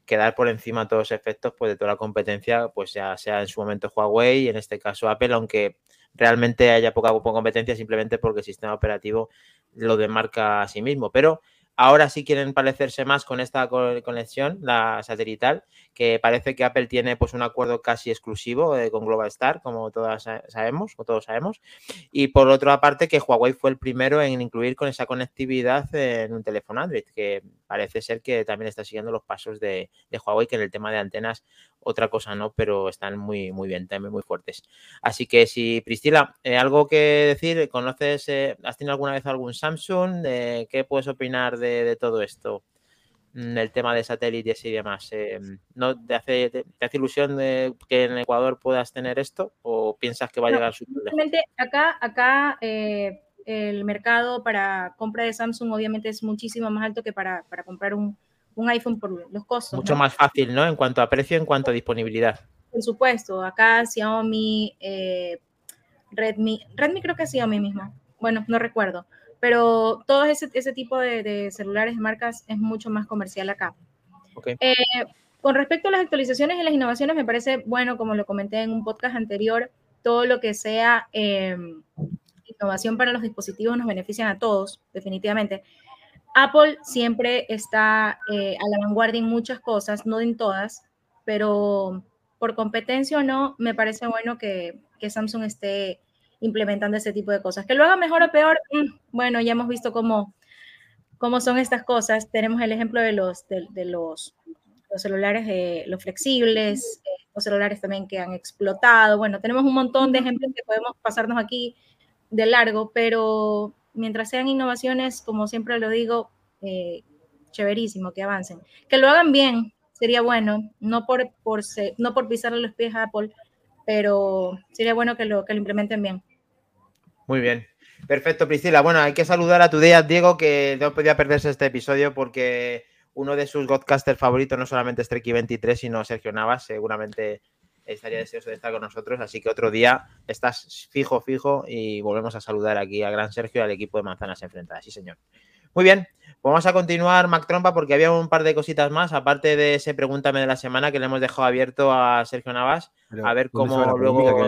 quedar por encima a todos los efectos pues, de toda la competencia, pues ya sea en su momento Huawei y en este caso Apple, aunque realmente haya poca, competencia simplemente porque el sistema operativo lo demarca a sí mismo. Pero ahora sí quieren parecerse más con esta co- conexión, la satelital, que parece que Apple tiene pues un acuerdo casi exclusivo eh, con Global Star, como todas sa- sabemos, o todos sabemos. Y por otra parte, que Huawei fue el primero en incluir con esa conectividad en un teléfono Android, que parece ser que también está siguiendo los pasos de, de Huawei, que en el tema de antenas, otra cosa no, pero están muy, muy bien, también muy fuertes. Así que si, Priscila, eh, algo que decir, ¿conoces, eh, has tenido alguna vez algún Samsung? Eh, ¿Qué puedes opinar de, de todo esto? Mm, El tema de satélites y demás. ¿no te, hace, te, te hace ilusión de que en Ecuador puedas tener esto o piensas que va a llegar lejos? Realmente acá, acá el mercado para compra de Samsung obviamente es muchísimo más alto que para, para comprar un, un iPhone por los costos. Mucho ¿no? más fácil, ¿no? En cuanto a precio, en cuanto a disponibilidad. Por supuesto, acá Xiaomi, eh, Redmi, Redmi creo que es Xiaomi mismo, bueno, no recuerdo, pero todo ese, ese tipo de, de celulares marcas es mucho más comercial acá. Eh, con respecto a las actualizaciones y las innovaciones, me parece bueno, como lo comenté en un podcast anterior, todo lo que sea eh, innovación para los dispositivos nos benefician a todos, definitivamente. Apple siempre está eh, a la vanguardia en muchas cosas, no en todas, pero por competencia o no, me parece bueno que, que Samsung esté implementando ese tipo de cosas. Que lo haga mejor o peor, mm, bueno, ya hemos visto cómo, cómo son estas cosas. Tenemos el ejemplo de los, de, de los, los celulares, de los flexibles, eh, los celulares también que han explotado. Bueno, tenemos un montón de ejemplos que podemos pasarnos aquí de largo, pero mientras sean innovaciones, como siempre lo digo, eh, chéverísimo, que avancen. Que lo hagan bien, sería bueno, no por, por, no por pisarle los pies a Apple, pero sería bueno que lo, que lo implementen bien. Muy bien. Perfecto, Priscila. Bueno, hay que saludar a tu día, Diego, que no podía perderse este episodio porque uno de sus godcasters favoritos no solamente es Treki23, sino Sergio Navas. Seguramente estaría deseoso de estar con nosotros. Así que otro día estás fijo, fijo y volvemos a saludar aquí a Gran Sergio y al equipo de Manzanas Enfrentadas. Sí, señor. Muy bien, pues vamos a continuar, Mac Trompa, porque había un par de cositas más, aparte de ese Pregúntame de la semana que le hemos dejado abierto a Sergio Navas. Pero, A ver ¿dónde cómo luego-.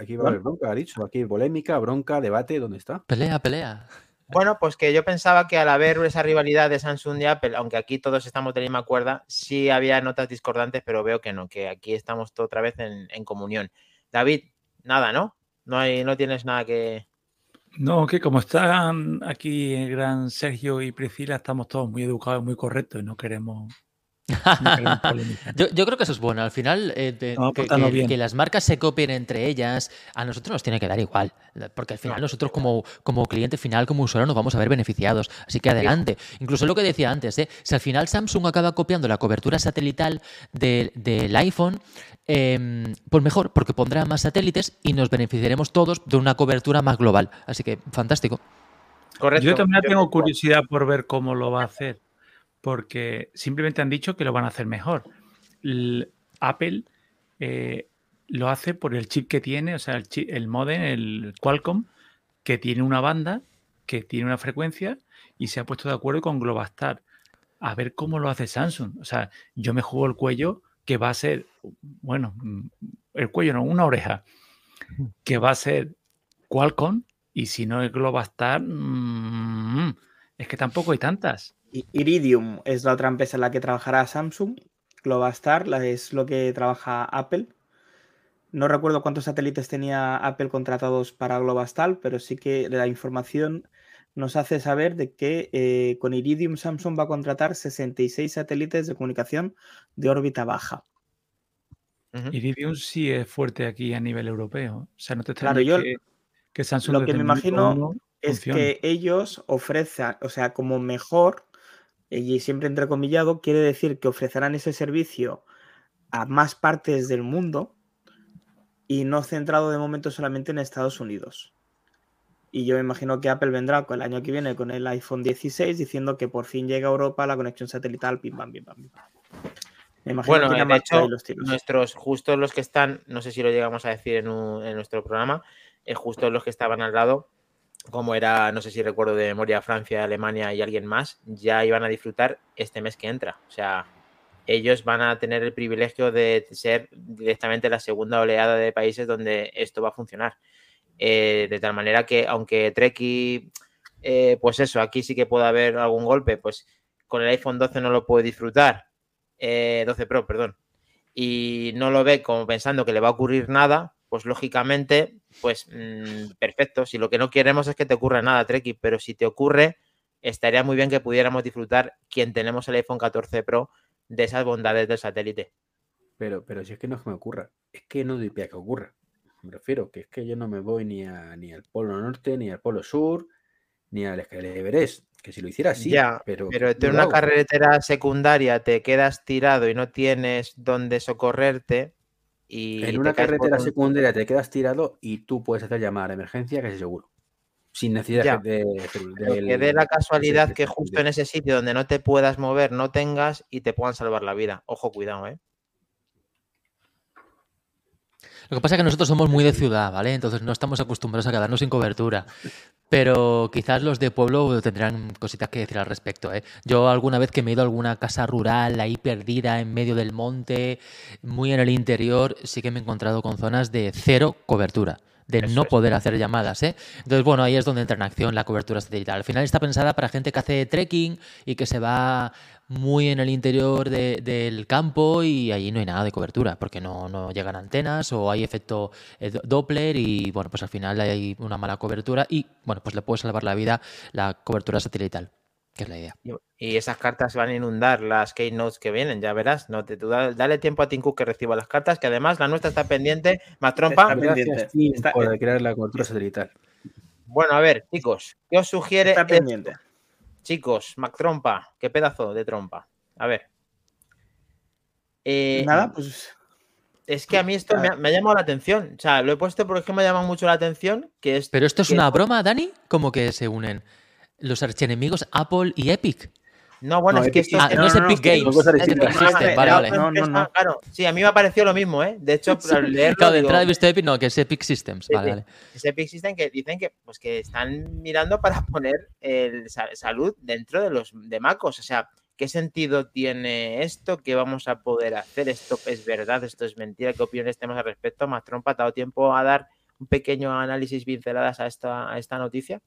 Aquí va a haber bronca, ha dicho. Aquí polémica, bronca, debate, ¿dónde está? Pelea, pelea. Bueno, pues que yo pensaba que al haber esa rivalidad de Samsung y Apple, aunque aquí todos estamos de la misma cuerda, sí había notas discordantes, pero veo que no, que aquí estamos todo otra vez en, en comunión. David, nada, ¿no? No, hay, no tienes nada que... No, que como están aquí el gran Sergio y Priscila, estamos todos muy educados, muy correctos y no queremos (laughs) yo, yo, creo que eso es bueno. Al final, eh, de, No, que, las marcas se copien entre ellas, a nosotros nos tiene que dar igual. Porque al final nosotros como, como cliente final, como usuario, nos vamos a ver beneficiados. Así que adelante. Incluso lo que decía antes, ¿eh? si al final Samsung acaba copiando la cobertura satelital de- del iPhone, eh, pues mejor, porque pondrá más satélites y nos beneficiaremos todos de una cobertura más global. Así que fantástico. Correcto. Yo también tengo curiosidad por ver cómo lo va a hacer, porque simplemente han dicho que lo van a hacer mejor. Apple eh, lo hace por el chip que tiene, o sea, el, chip, el modem, el Qualcomm, que tiene una banda, que tiene una frecuencia y se ha puesto de acuerdo con Globastar. A ver cómo lo hace Samsung. O sea, yo me juego el cuello que va a ser, bueno, mm, el cuello no, una oreja, que va a ser Qualcomm y si no es Globastar, mm, es que tampoco hay tantas. Iridium es la otra empresa en la que trabajará Samsung. Globastar es lo que trabaja Apple. No recuerdo cuántos satélites tenía Apple contratados para Globastar, pero sí que la información nos hace saber de que eh, con Iridium Samsung va a contratar 66 satélites de comunicación de órbita baja. Iridium sí es fuerte aquí a nivel europeo. O sea, no te Claro, yo que, que Samsung lo que me imagino uno es que ellos ofrezcan, o sea, como mejor, y siempre entrecomillado, quiere decir que ofrecerán ese servicio a más partes del mundo y no centrado de momento solamente en Estados Unidos. Y yo me imagino que Apple vendrá con el año que viene con el iPhone 16 diciendo que por fin llega a Europa la conexión satelital, pim, pam, pim, pam, pim, pam. Me imagino Bueno, que de hecho, los tiros. nuestros, justo los que están, no sé si lo llegamos a decir en, un- en nuestro programa, eh, justo los que estaban al lado, como era, no sé si recuerdo de memoria, Francia, Alemania y alguien más, ya iban a disfrutar este mes que entra. O sea, ellos van a tener el privilegio de ser directamente la segunda oleada de países donde esto va a funcionar. Eh, de tal manera que, aunque Treki, eh, pues eso, aquí sí que puede haber algún golpe, pues con el iPhone 12 no lo puede disfrutar, eh, 12 Pro, perdón, y no lo ve como pensando que le va a ocurrir nada, pues lógicamente, pues mm, perfecto. Si lo que no queremos es que te ocurra nada, Treki, pero si te ocurre, estaría muy bien que pudiéramos disfrutar quien tenemos el iPhone 14 Pro de esas bondades del satélite. Pero, pero si es que no es que me ocurra, es que no doy pie a que ocurra. Me refiero que es que yo no me voy ni, a, ni al Polo Norte, ni al Polo Sur, ni al Everest. Que si lo hiciera sí, Ya, pero, Pero en una hago. carretera secundaria te quedas tirado y no tienes dónde socorrerte. Y En una carretera un- secundaria te quedas tirado y tú puedes hacer llamada de emergencia casi seguro. Sin necesidad Ya, de, de- del- que dé la casualidad que justo en ese sitio donde no te puedas mover, no tengas y te puedan salvar la vida. Ojo, cuidado, ¿eh? Lo que pasa es que nosotros somos muy de ciudad, ¿vale? Entonces no estamos acostumbrados a quedarnos sin cobertura. Pero quizás los de pueblo tendrán cositas que decir al respecto, ¿eh? Yo alguna vez que me he ido a alguna casa rural ahí perdida en medio del monte, muy en el interior, sí que me he encontrado con zonas de cero cobertura, de Eso no es. poder hacer llamadas, ¿eh? Entonces, bueno, ahí es donde entra en acción la cobertura satelital. Al final está pensada para gente que hace trekking y que se va muy en el interior de- del campo y allí no hay nada de cobertura porque no, no llegan antenas o hay efecto eh, do- Doppler y bueno, pues al final hay una mala cobertura y bueno, pues le puede salvar la vida la cobertura satelital, que es la idea. Y- esas cartas van a inundar las keynotes que vienen, ya verás. No te, tú da- dale tiempo a Tim Cook que reciba las cartas, que además la nuestra está pendiente. Más trompa. Está pendiente. Está- por crear la cobertura satelital. Bueno, a ver, chicos, ¿qué os sugiere? Está esto? Chicos, Mac Trompa, qué pedazo de trompa. A ver. Eh, Nada, pues Es que a mí esto me ha, me ha llamado la atención. O sea, lo he puesto porque es que me ha llamado mucho la atención. Que es, Pero esto es que- una broma, Dani, como que se unen los archienemigos Apple y Epic. No, bueno, No, es que esto Ah, es- no es no, no, Epic Games, es Epic vale, vale. no. Claro, sí, a mí me ha parecido lo mismo, ¿eh? De hecho, (laughs) al leerlo, Claro, de entrada he visto Epic, no, que es Epic Systems. Sí, Vale, sí. vale. es Epic System que dicen que, pues, que están mirando para (laughs) poner el sa- salud dentro de los de MacOS. O sea, ¿qué sentido tiene esto? ¿Qué vamos a poder hacer? ¿Esto es verdad? ¿Esto es mentira? ¿Qué opiniones tenemos al respecto? Más trompa, ¿te ha dado tiempo a dar un pequeño análisis pinceladas a esta, a esta noticia?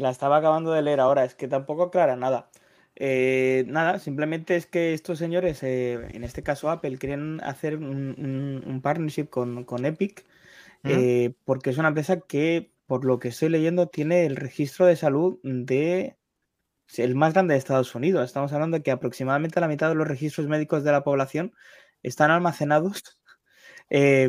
La estaba acabando de leer ahora, es que tampoco aclara nada. Eh, nada, simplemente es que estos señores, eh, en este caso Apple, quieren hacer un, un- un partnership con, con Epic, ¿Mm? eh, porque es una empresa que, por lo que estoy leyendo, tiene el registro de salud de el más grande de Estados Unidos. Estamos hablando de que aproximadamente la mitad de los registros médicos de la población están almacenados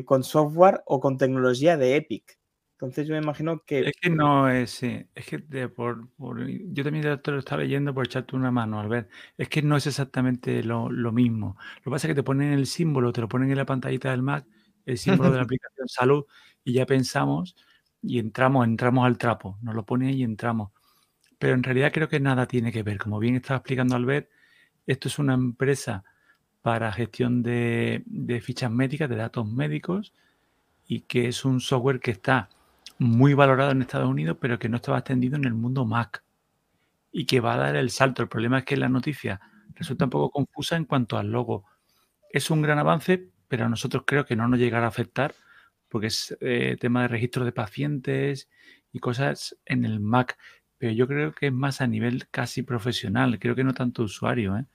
con software o con tecnología de Epic. Entonces yo me imagino que... Es que no es, sí, es que de por, yo también te lo estaba leyendo por echarte una mano, al ver, es que no es exactamente lo, mismo. Lo que pasa es que te ponen el símbolo, te lo ponen en la pantallita del Mac, el símbolo de la (laughs) aplicación salud, y ya pensamos y entramos, entramos al trapo, nos lo pone y entramos. Pero en realidad creo que nada tiene que ver. Como bien estaba explicando Albert, esto es una empresa para gestión de, de fichas médicas, de datos médicos, y que es un software que está muy valorado en Estados Unidos, pero que no estaba extendido en el mundo Mac y que va a dar el salto. El problema es que la noticia resulta un poco confusa en cuanto al logo. Es un gran avance, pero a nosotros creo que no nos llegará a afectar porque es eh, tema de registro de pacientes y cosas en el Mac. Pero yo creo que es más a nivel casi profesional, creo que no tanto usuario. ¿eh?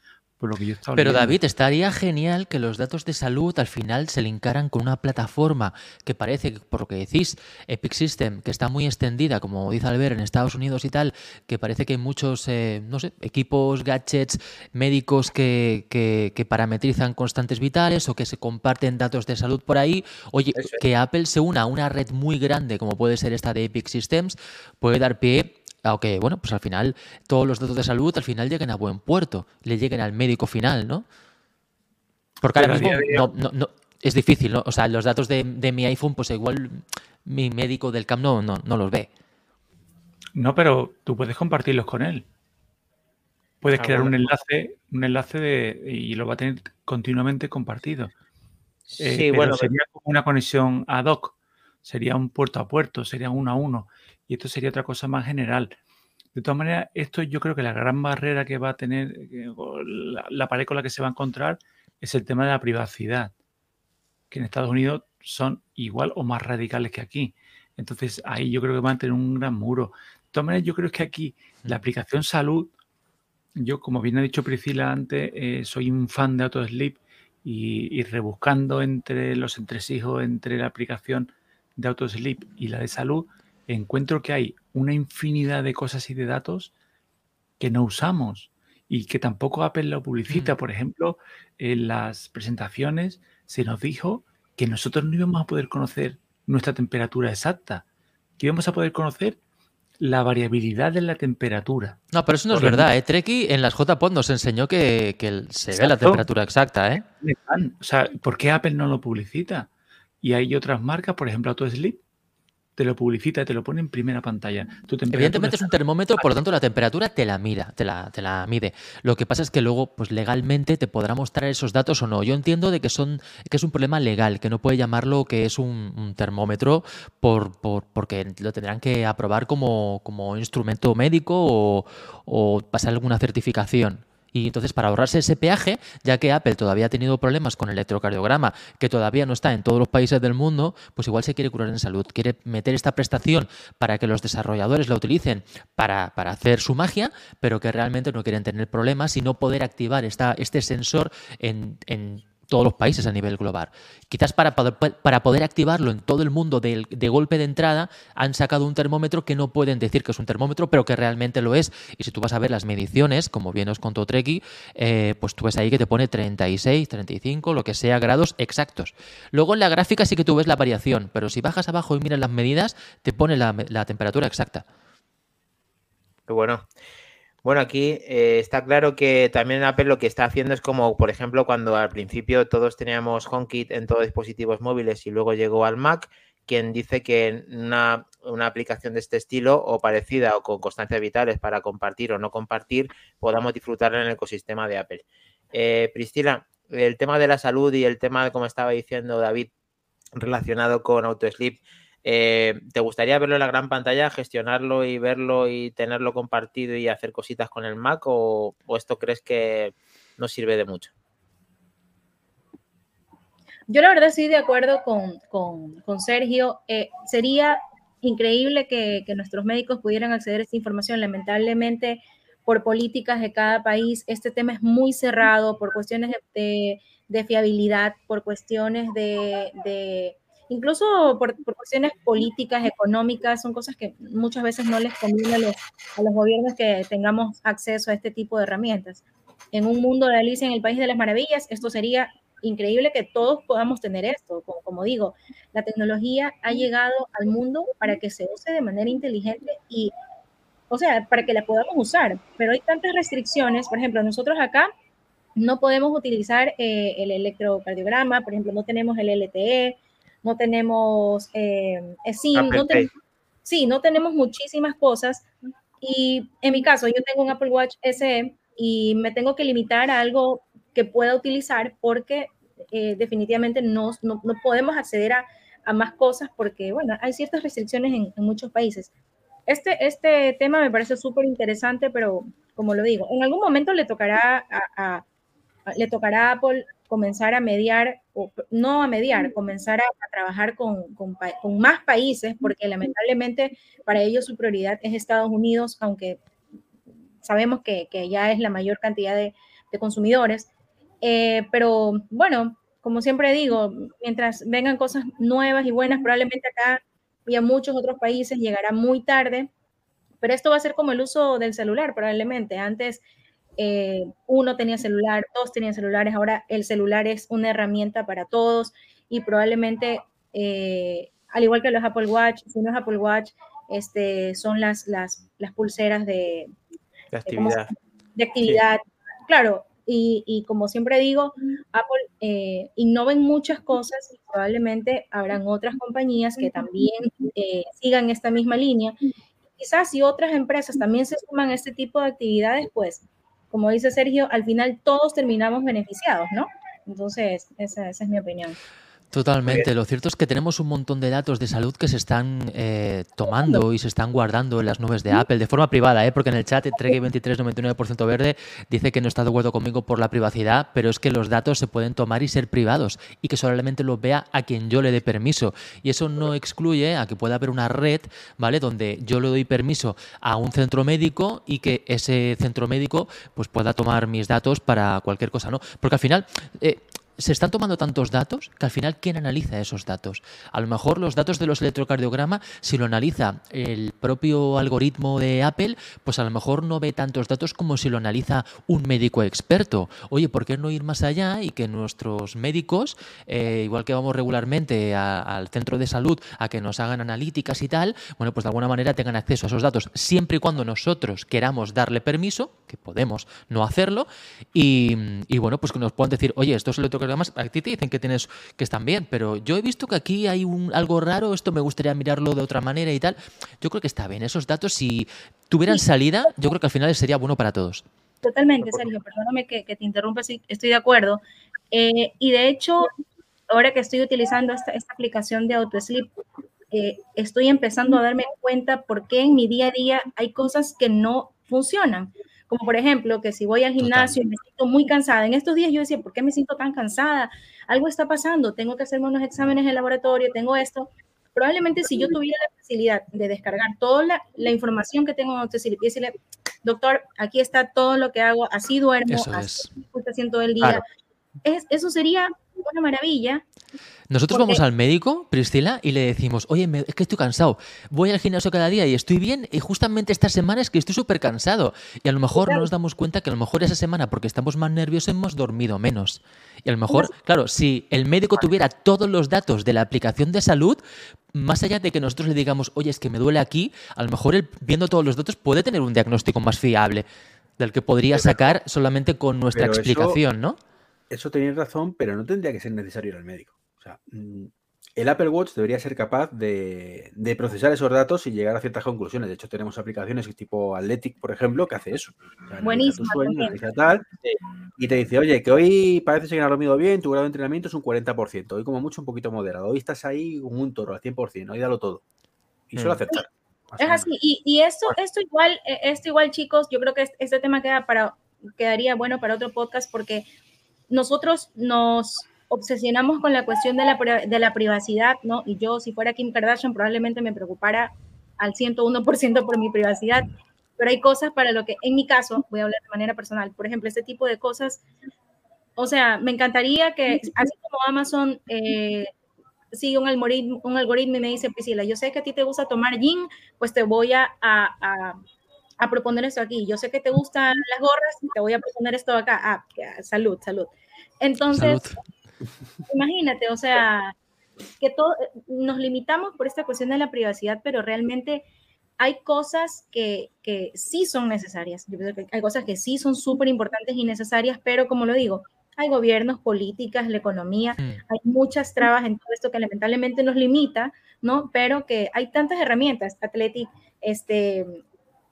Pero David, estaría genial que los datos de salud al final se linkaran con una plataforma que parece, por lo que decís, Epic System, que está muy extendida, como dice Albert, en Estados Unidos y tal, que parece que hay muchos, eh, no sé, equipos, gadgets, médicos que, que, parametrizan constantes vitales o que se comparten datos de salud por ahí. Oye, que Apple se una a una red muy grande, como puede ser esta de Epic Systems, puede dar pie aunque, bueno, pues al final todos los datos de salud al final lleguen a buen puerto, le lleguen al médico final, ¿no? Porque ahora mismo no, es difícil, ¿no? O sea, los datos de, mi iPhone, pues igual mi médico del CAM no, no, los ve. No, pero tú puedes compartirlos con él. Puedes ah, crear un enlace, un enlace de, y lo va a tener continuamente compartido. Sí, eh, bueno. Sería como una conexión ad hoc. Sería un puerto a puerto, sería uno a uno y esto sería otra cosa más general. De todas maneras, esto yo creo que la gran barrera que va a tener, eh, la, pared con la que se va a encontrar, es el tema de la privacidad, que en Estados Unidos son igual o más radicales que aquí. Entonces, ahí yo creo que van a tener un gran muro. De todas maneras, yo creo que aquí la aplicación salud, yo, como bien ha dicho Priscila antes, eh, soy un fan de AutoSleep y, y rebuscando entre los entresijos entre la aplicación de AutoSleep y la de salud, encuentro que hay una infinidad de cosas y de datos que no usamos y que tampoco Apple lo publicita. Mm. Por ejemplo, en las presentaciones se nos dijo que nosotros no íbamos a poder conocer nuestra temperatura exacta, que íbamos a poder conocer la variabilidad de la temperatura. No, pero eso no es verdad, ¿eh? Treki en las JPod nos enseñó que, se ve la temperatura exacta, ¿eh? O sea, ¿por qué Apple no lo publicita? Y hay otras marcas, por ejemplo, AutoSleep, te lo publicita, te lo pone en primera pantalla. Evidentemente es un termómetro, por lo tanto la temperatura te la mira, te la, te la mide. Lo que pasa es que luego, pues legalmente te podrá mostrar esos datos o no. Yo entiendo de que son, que es un problema legal, que no puede llamarlo que es un, termómetro por, por, porque lo tendrán que aprobar como, como instrumento médico o, o pasar alguna certificación. Y entonces, para ahorrarse ese peaje, ya que Apple todavía ha tenido problemas con el electrocardiograma, que todavía no está en todos los países del mundo, pues igual se quiere curar en salud. Quiere meter esta prestación para que los desarrolladores la utilicen para, para hacer su magia, pero que realmente no quieren tener problemas y no poder activar esta, este sensor en, en todos los países a nivel global. Quizás para poder, para poder activarlo en todo el mundo de, golpe de entrada, han sacado un termómetro que no pueden decir que es un termómetro, pero que realmente lo es. Y si tú vas a ver las mediciones, como bien os contó Treki, eh, pues tú ves ahí que te pone 36, 35, lo que sea, grados exactos. Luego en la gráfica sí que tú ves la variación, pero si bajas abajo y miras las medidas, te pone la, la temperatura exacta. Qué bueno. Bueno, aquí eh, está claro que también Apple lo que está haciendo es como, por ejemplo, cuando al principio todos teníamos HomeKit en todos dispositivos móviles y luego llegó al Mac, quien dice que una, aplicación de este estilo o parecida o con constancias vitales para compartir o no compartir, podamos disfrutar en el ecosistema de Apple. Eh, el tema de la salud y el tema, como estaba diciendo David, relacionado con AutoSleep, eh, ¿Te gustaría verlo en la gran pantalla, gestionarlo y verlo y tenerlo compartido y hacer cositas con el Mac o, esto crees que no sirve de mucho? Yo la verdad estoy de acuerdo con, Sergio. Eh, sería increíble que, nuestros médicos pudieran acceder a esta información. Lamentablemente, por políticas de cada país, este tema es muy cerrado por cuestiones de, fiabilidad, por cuestiones de incluso por, por, cuestiones políticas, económicas, son cosas que muchas veces no les conviene a los, a los gobiernos que tengamos acceso a este tipo de herramientas. En un mundo de Alicia en el País de las Maravillas, esto sería increíble que todos podamos tener esto. Como, como, digo, la tecnología ha llegado al mundo para que se use de manera inteligente y, o sea, para que la podamos usar. Pero hay tantas restricciones. Por ejemplo, nosotros acá no podemos utilizar eh, el electrocardiograma, por ejemplo, no tenemos el LTE, no tenemos eh, SIM, no sí, no tenemos muchísimas cosas. Y en mi caso, yo tengo un Apple Watch SE y me tengo que limitar a algo que pueda utilizar porque eh, definitivamente no, no, no, podemos acceder a, a, más cosas porque, bueno, hay ciertas restricciones en, en muchos países. Este, este tema me parece súper interesante, pero como lo digo, en algún momento le tocará a, a, le tocará a Apple comenzar a mediar, o no a mediar, comenzar a, a trabajar con, con, con, más países, porque lamentablemente para ellos su prioridad es Estados Unidos, aunque sabemos que, que ya es la mayor cantidad de, de consumidores. Eh, pero bueno, como siempre digo, mientras vengan cosas nuevas y buenas, probablemente acá y a muchos otros países llegará muy tarde, pero esto va a ser como el uso del celular probablemente. Antes eh, uno tenía celular, dos tenían celulares, ahora el celular es una herramienta para todos y probablemente, eh, al igual que los Apple Watch, si no es Apple Watch, este, son las, las, las pulseras de, de actividad. De, actividad. Sí. Claro, y, y, como siempre digo, Apple eh, innova en muchas cosas y probablemente habrán otras compañías que también eh, sigan esta misma línea. Quizás si otras empresas también se suman a este tipo de actividades, pues, como dice Sergio, al final todos terminamos beneficiados, ¿no? Entonces, esa, esa es mi opinión. Totalmente. Lo cierto es que tenemos un montón de datos de salud que se están eh, tomando y se están guardando en las nubes de Apple de forma privada, ¿eh? porque en el chat Tregue2399% verde dice que no está de acuerdo conmigo por la privacidad, pero es que los datos se pueden tomar y ser privados y que solamente los vea a quien yo le dé permiso. Y eso no excluye a que pueda haber una red, ¿vale? Donde yo le doy permiso a un centro médico y que ese centro médico pues pueda tomar mis datos para cualquier cosa, ¿no? Porque al final... Eh, se están tomando tantos datos que al final, ¿quién analiza esos datos? A lo mejor los datos de los electrocardiogramas, si lo analiza el propio algoritmo de Apple, pues a lo mejor no ve tantos datos como si lo analiza un médico experto. Oye, ¿por qué no ir más allá y que nuestros médicos, eh, igual que vamos regularmente al centro de salud a que nos hagan analíticas y tal, bueno, pues de alguna manera tengan acceso a esos datos, siempre y cuando nosotros queramos darle permiso, que podemos no hacerlo, y, bueno, pues que nos puedan decir, oye, estos electrocardiogramas además a ti te dicen que tienes que están bien, pero yo he visto que aquí hay un, algo raro, esto me gustaría mirarlo de otra manera y tal. Yo creo que está bien. Esos datos, si tuvieran sí. salida, yo creo que al final sería bueno para todos. Totalmente, Sergio, perdóname que, que te interrumpa, sí, estoy de acuerdo. Eh, y de hecho, ahora que estoy utilizando esta, esta aplicación de AutoSleep, eh, estoy empezando a darme cuenta por qué en mi día a día hay cosas que no funcionan. Como por ejemplo, que si voy al gimnasio Total. y me siento muy cansada, en estos días yo decía, ¿por qué me siento tan cansada? Algo está pasando, tengo que hacerme unos exámenes en laboratorio, tengo esto. Probablemente si yo tuviera la facilidad de descargar toda la, la información que tengo en Autosleep y decirle, doctor, aquí está todo lo que hago, así duermo, Eso así es. todo el día. Claro. Es, eso sería una maravilla. Nosotros Porque... vamos al médico, Priscila, y le decimos, oye, me, es que estoy cansado, voy al gimnasio cada día y estoy bien, y justamente esta semana es que estoy súper cansado. Y a lo mejor claro. no nos damos cuenta que a lo mejor esa semana, porque estamos más nerviosos, hemos dormido menos. Y a lo mejor, claro, si el médico tuviera todos los datos de la aplicación de salud, más allá de que nosotros le digamos, oye, es que me duele aquí, a lo mejor él, viendo todos los datos, puede tener un diagnóstico más fiable del que podría sacar solamente con nuestra Pero explicación, eso... ¿no? eso tenéis razón, pero no tendría que ser necesario ir al médico. O sea, mm, el Apple Watch debería ser capaz de, de, procesar esos datos y llegar a ciertas conclusiones. De hecho, tenemos aplicaciones tipo Athletic, por ejemplo, que hace eso. O sea, Buenísimo. Sueño, tal, y te dice, oye, que hoy parece que no has dormido bien, tu grado de entrenamiento es un 40%. Hoy como mucho un poquito moderado. Hoy estás ahí con un toro al 100%. Hoy dalo todo. Y suele mm. aceptar. Es así. Y, y esto, esto, igual, eh, esto igual, chicos, yo creo que este tema queda para, quedaría bueno para otro podcast porque nosotros nos obsesionamos con la cuestión de la, de la privacidad, ¿no? Y yo, si fuera Kim Kardashian, probablemente me preocupara al 101% por mi privacidad, pero hay cosas para lo que, en mi caso, voy a hablar de manera personal, por ejemplo, este tipo de cosas, o sea, me encantaría que, así como Amazon eh, sigue un algoritmo, un algoritmo y me dice, Priscila, yo sé que a ti te gusta tomar gin, pues te voy a, a, a, proponer esto aquí. Yo sé que te gustan las gorras, te voy a proponer esto acá. Ah, salud, salud. Entonces, imagínate, o sea, que todo, nos limitamos por esta cuestión de la privacidad, pero realmente hay cosas que, que sí son necesarias. Yo que hay cosas que sí son súper importantes y necesarias, pero como lo digo, hay gobiernos, políticas, la economía, mm. hay muchas trabas en todo esto que lamentablemente nos limita, ¿no? Pero que hay tantas herramientas, Athletic, este,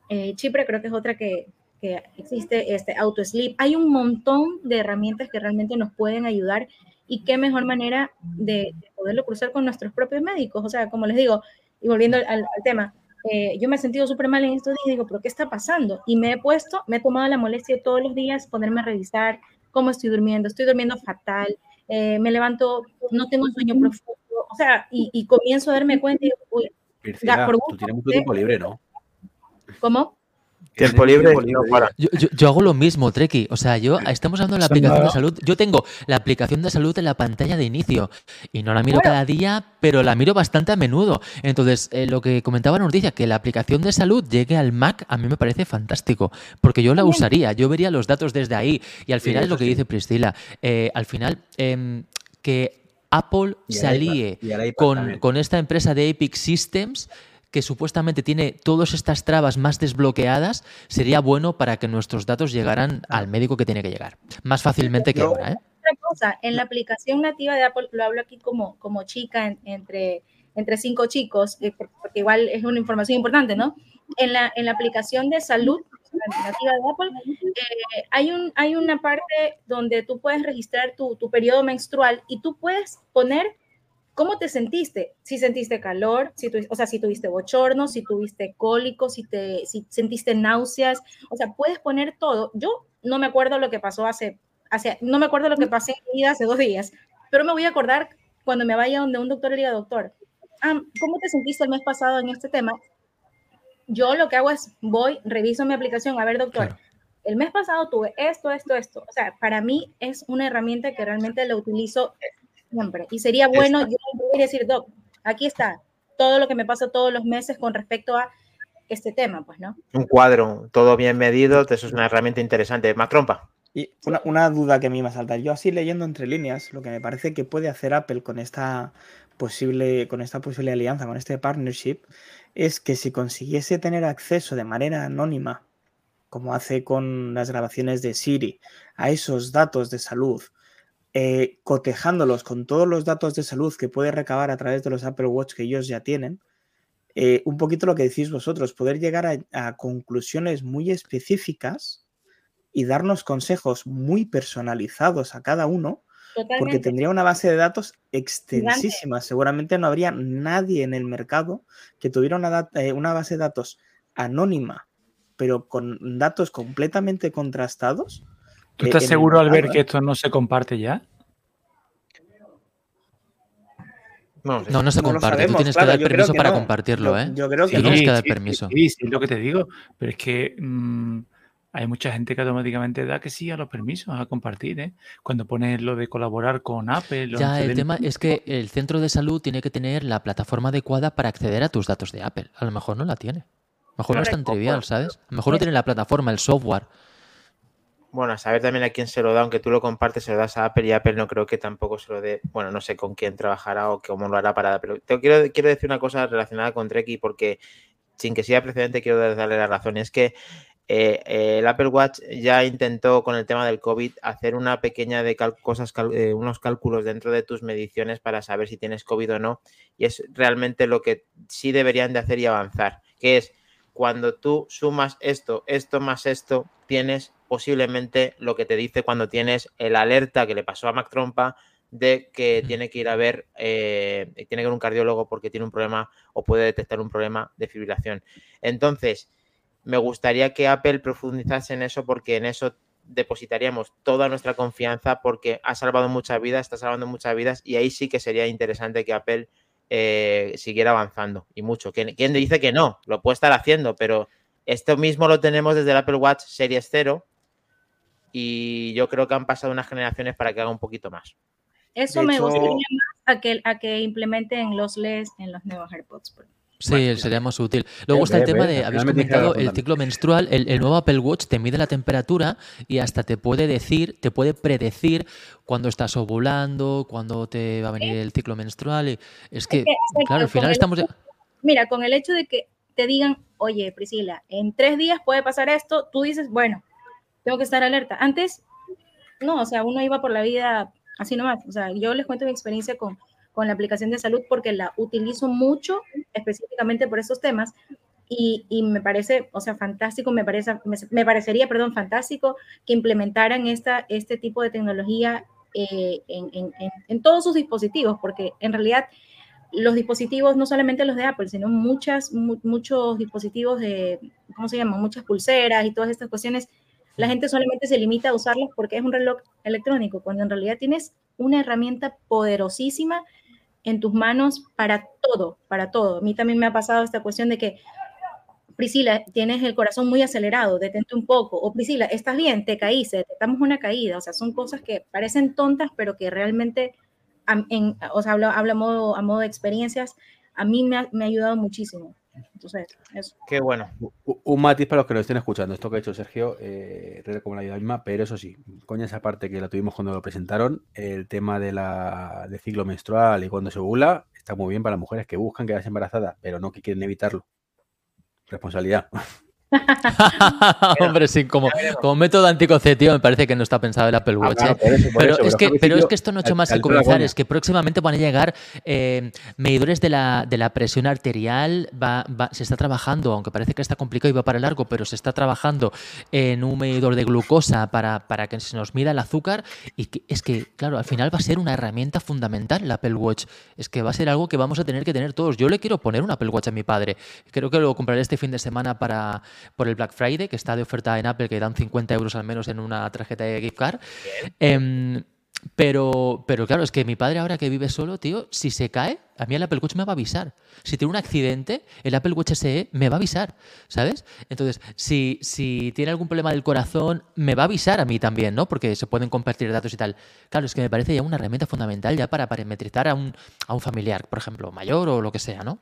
eh, Chipre creo que es otra que, que existe, este, AutoSleep, hay un montón de herramientas que realmente nos pueden ayudar y qué mejor manera de, poderlo cruzar con nuestros propios médicos, o sea, como les digo, y volviendo al, tema, eh, yo me he sentido súper mal en estos días y digo, pero ¿qué está pasando? Y me he puesto, me he tomado la molestia todos los días ponerme a revisar cómo estoy durmiendo, estoy durmiendo fatal, eh, me levanto, no tengo un sueño profundo, o sea, y, comienzo a darme cuenta y digo, uy, tú tienes mucho tiempo libre, ¿no? ¿Cómo? Tiempo libre, Yo, hago lo mismo, Treki. O sea, yo estamos hablando de la aplicación de salud. Yo tengo la aplicación de salud en la pantalla de inicio y no la miro cada día, pero la miro bastante a menudo. Entonces, eh, lo que comentaba la noticia, que la aplicación de salud llegue al Mac, a mí me parece fantástico, porque yo la usaría, yo vería los datos desde ahí. Y al final es lo que dice Priscila. Eh, al final, em, que Apple se alíe con, con esta empresa de Epic Systems que supuestamente tiene todas estas trabas más desbloqueadas, sería bueno para que nuestros datos llegaran al médico que tiene que llegar. Más fácilmente que ahora. ¿eh? Otra cosa, en la aplicación nativa de Apple, lo hablo aquí como, como chica entre, entre cinco chicos, eh, porque igual es una información importante, ¿no? En la, en la aplicación de salud nativa de Apple, eh, hay, un, hay una parte donde tú puedes registrar tu, tu periodo menstrual y tú puedes poner ¿Cómo te sentiste? Si sentiste calor, si o sea, si tuviste bochorno, si tuviste cólico, si, te, si sentiste náuseas, o sea, puedes poner todo. Yo no me acuerdo lo que pasó hace, hace no me acuerdo lo que pasé en mi vida hace dos días, pero me voy a acordar cuando me vaya donde un doctor le diga, doctor, ah, ¿cómo te sentiste el mes pasado en este tema? Yo lo que hago es, voy, reviso mi aplicación, a ver, doctor, el mes pasado tuve esto, esto, esto. O sea, para mí es una herramienta que realmente la utilizo siempre. Y sería bueno yo decir, Doc, aquí está todo lo que me pasa todos los meses con respecto a este tema, pues, ¿no? Un cuadro, todo bien medido, eso es una herramienta interesante. Más trompa. Y una, una, duda que a mí me salta. Yo así leyendo entre líneas, lo que me parece que puede hacer Apple con esta posible, con esta posible alianza, con este partnership, es que si consiguiese tener acceso de manera anónima, como hace con las grabaciones de Siri, a esos datos de salud, eh, cotejándolos con todos los datos de salud que puede recabar a través de los Apple Watch que ellos ya tienen, eh, un poquito lo que decís vosotros, poder llegar a, conclusiones muy específicas y darnos consejos muy personalizados a cada uno, porque tendría una base de datos extensísima. Seguramente no habría nadie en el mercado que tuviera una, eh, una base de datos anónima, pero con datos completamente contrastados ¿Tú estás seguro al ver que esto no se comparte ya? No, no, se comparte. Tú tienes que dar permiso para compartirlo, ¿eh? Yo creo que Tú tienes que dar permiso. Sí, sí, es lo que te digo. Pero es que mm, hay mucha gente que automáticamente da que sí a los permisos a compartir, ¿eh? Cuando pones lo de colaborar con Apple. Ya, el tema es que el centro de salud tiene que tener la plataforma adecuada para acceder a tus datos de Apple. A lo mejor no la tiene. A lo mejor no es tan trivial, ¿sabes? A lo mejor no tiene la plataforma, el software. Bueno, a saber también a quién se lo da, aunque tú lo compartes, se lo das a Apple y Apple no creo que tampoco se lo dé. Bueno, no sé con quién trabajará o cómo lo hará para. Pero te quiero, quiero decir una cosa relacionada con Treki, porque sin que sea precedente, quiero darle la razón. Es que eh, el Apple Watch ya intentó con el tema del COVID hacer una pequeña de cosas, eh, unos cálculos dentro de tus mediciones para saber si tienes COVID o no. Y es realmente lo que sí deberían de hacer y avanzar, que es cuando tú sumas esto, esto más esto, tienes posiblemente lo que te dice cuando tienes el alerta que le pasó a Mac Trompa de que tiene que ir a ver, eh, tiene que ir a un cardiólogo porque tiene un problema o puede detectar un problema de fibrilación. Entonces, me gustaría que Apple profundizase en eso porque en eso depositaríamos toda nuestra confianza porque ha salvado muchas vidas, está salvando muchas vidas y ahí sí que sería interesante que Apple eh, siguiera avanzando y mucho. ¿Quién, dice que no? Lo puede estar haciendo, pero esto mismo lo tenemos desde el Apple Watch Series 0 y yo creo que han pasado unas generaciones para que haga un poquito más. Eso me gustaría más a que, a que implementen los LEDs en los nuevos AirPods. Pro. Sí, sería más útil. Luego está el tema de, habéis comentado el ciclo menstrual, el, el, nuevo Apple Watch te mide la temperatura y hasta te puede decir, te puede predecir cuándo estás ovulando, cuándo te va a venir el ciclo menstrual. Y es que, claro, al final estamos... Mira, con el hecho de que te digan, oye, Priscila, en tres días puede pasar esto, tú dices, bueno, tengo que estar alerta. Antes, no, o sea, uno iba por la vida así nomás. O sea, yo les cuento mi experiencia con con la aplicación de salud porque la utilizo mucho específicamente por esos temas y, me parece, o sea, fantástico, me, parece, me, parecería, perdón, fantástico que implementaran esta, este tipo de tecnología eh, en, en, en, todos sus dispositivos, porque en realidad los dispositivos, no solamente los de Apple, sino muchas, muchos dispositivos de, ¿cómo se llama? Muchas pulseras y todas estas cuestiones, la gente solamente se limita a usarlos porque es un reloj electrónico, cuando en realidad tienes una herramienta poderosísima en tus manos para todo, para todo. A mí también me ha pasado esta cuestión de que, Priscila, tienes el corazón muy acelerado, detente un poco. O Priscila, estás bien, te caíste, detectamos una caída. O sea, son cosas que parecen tontas, pero que realmente, en, o sea, hablo, a, modo, a modo de experiencias, a mí me ha, me ha ayudado muchísimo. Entonces, eso. Qué bueno. Un matiz para los que lo estén escuchando. Esto que ha hecho Sergio, eh, como la misma, pero eso sí, coña esa parte que la tuvimos cuando lo presentaron, el tema de la de ciclo menstrual y cuando se ovula, está muy bien para las mujeres que buscan quedarse embarazadas, pero no que quieren evitarlo. Responsabilidad. (laughs) (laughs) Hombre, sí, como, como, método anticonceptivo me parece que no está pensado el Apple ah, Watch. pero, es que, pero es que esto no ha hecho más que comenzar, es que próximamente van a llegar eh, medidores de la, de la, presión arterial, va, se está trabajando, aunque parece que está complicado y va para largo, pero se está trabajando en un medidor de glucosa para, para que se nos mida el azúcar y que, es que, claro, al final va a ser una herramienta fundamental el Apple Watch, es que va a ser algo que vamos a tener que tener todos. Yo le quiero poner un Apple Watch a mi padre, creo que lo compraré este fin de semana para por el Black Friday, que está de oferta en Apple, que dan 50 euros al menos en una tarjeta de gift card. Em, pero, pero claro, es que mi padre ahora que vive solo, tío, si se cae, a mí el Apple Watch me va a avisar. Si tiene un accidente, el Apple Watch SE me va a avisar, ¿sabes? Entonces, si, si tiene algún problema del corazón, me va a avisar a mí también, ¿no? Porque se pueden compartir datos y tal. Claro, es que me parece ya una herramienta fundamental ya para parametrizar a un, a un familiar, por ejemplo, mayor o lo que sea, ¿no?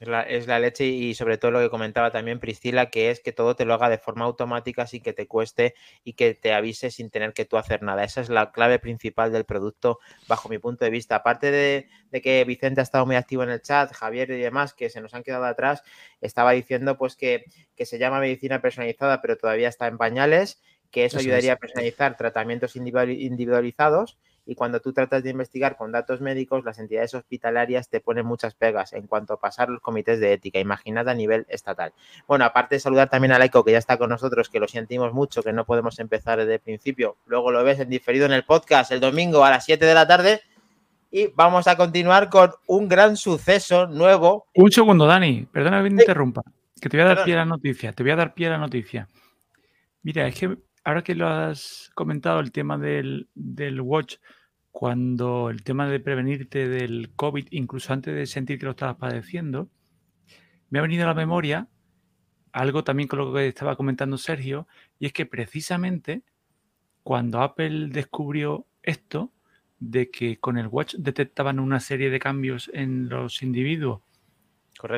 Es la, leche y sobre todo lo que comentaba también Priscila, que es que todo te lo haga de forma automática sin que te cueste y que te avise sin tener que tú hacer nada. Esa es la clave principal del producto bajo mi punto de vista. Aparte de, que Vicente ha estado muy activo en el chat, Javier y demás, que se nos han quedado atrás, estaba diciendo pues que, que se llama medicina personalizada, pero todavía está en pañales, que eso, ayudaría a personalizar tratamientos individualizados y cuando tú tratas de investigar con datos médicos, las entidades hospitalarias te ponen muchas pegas en cuanto a pasar los comités de ética. Imaginad a nivel estatal. Bueno, aparte de saludar también a Laico, que ya está con nosotros, que lo sentimos mucho, que no podemos empezar desde el principio. Luego lo ves en diferido en el podcast el domingo a las 7 de la tarde. Y vamos a continuar con un gran suceso nuevo. Un segundo, Dani, perdona que me interrumpa, que te voy a dar pie a la noticia, te voy a dar pie a la noticia. Mira, es que ahora que lo has comentado, el tema del, watch, cuando el tema de prevenirte del COVID, incluso antes de sentir que lo estabas padeciendo, me ha venido a la memoria algo también con lo que estaba comentando Sergio, y es que precisamente cuando Apple descubrió esto, de que con el watch detectaban una serie de cambios en los individuos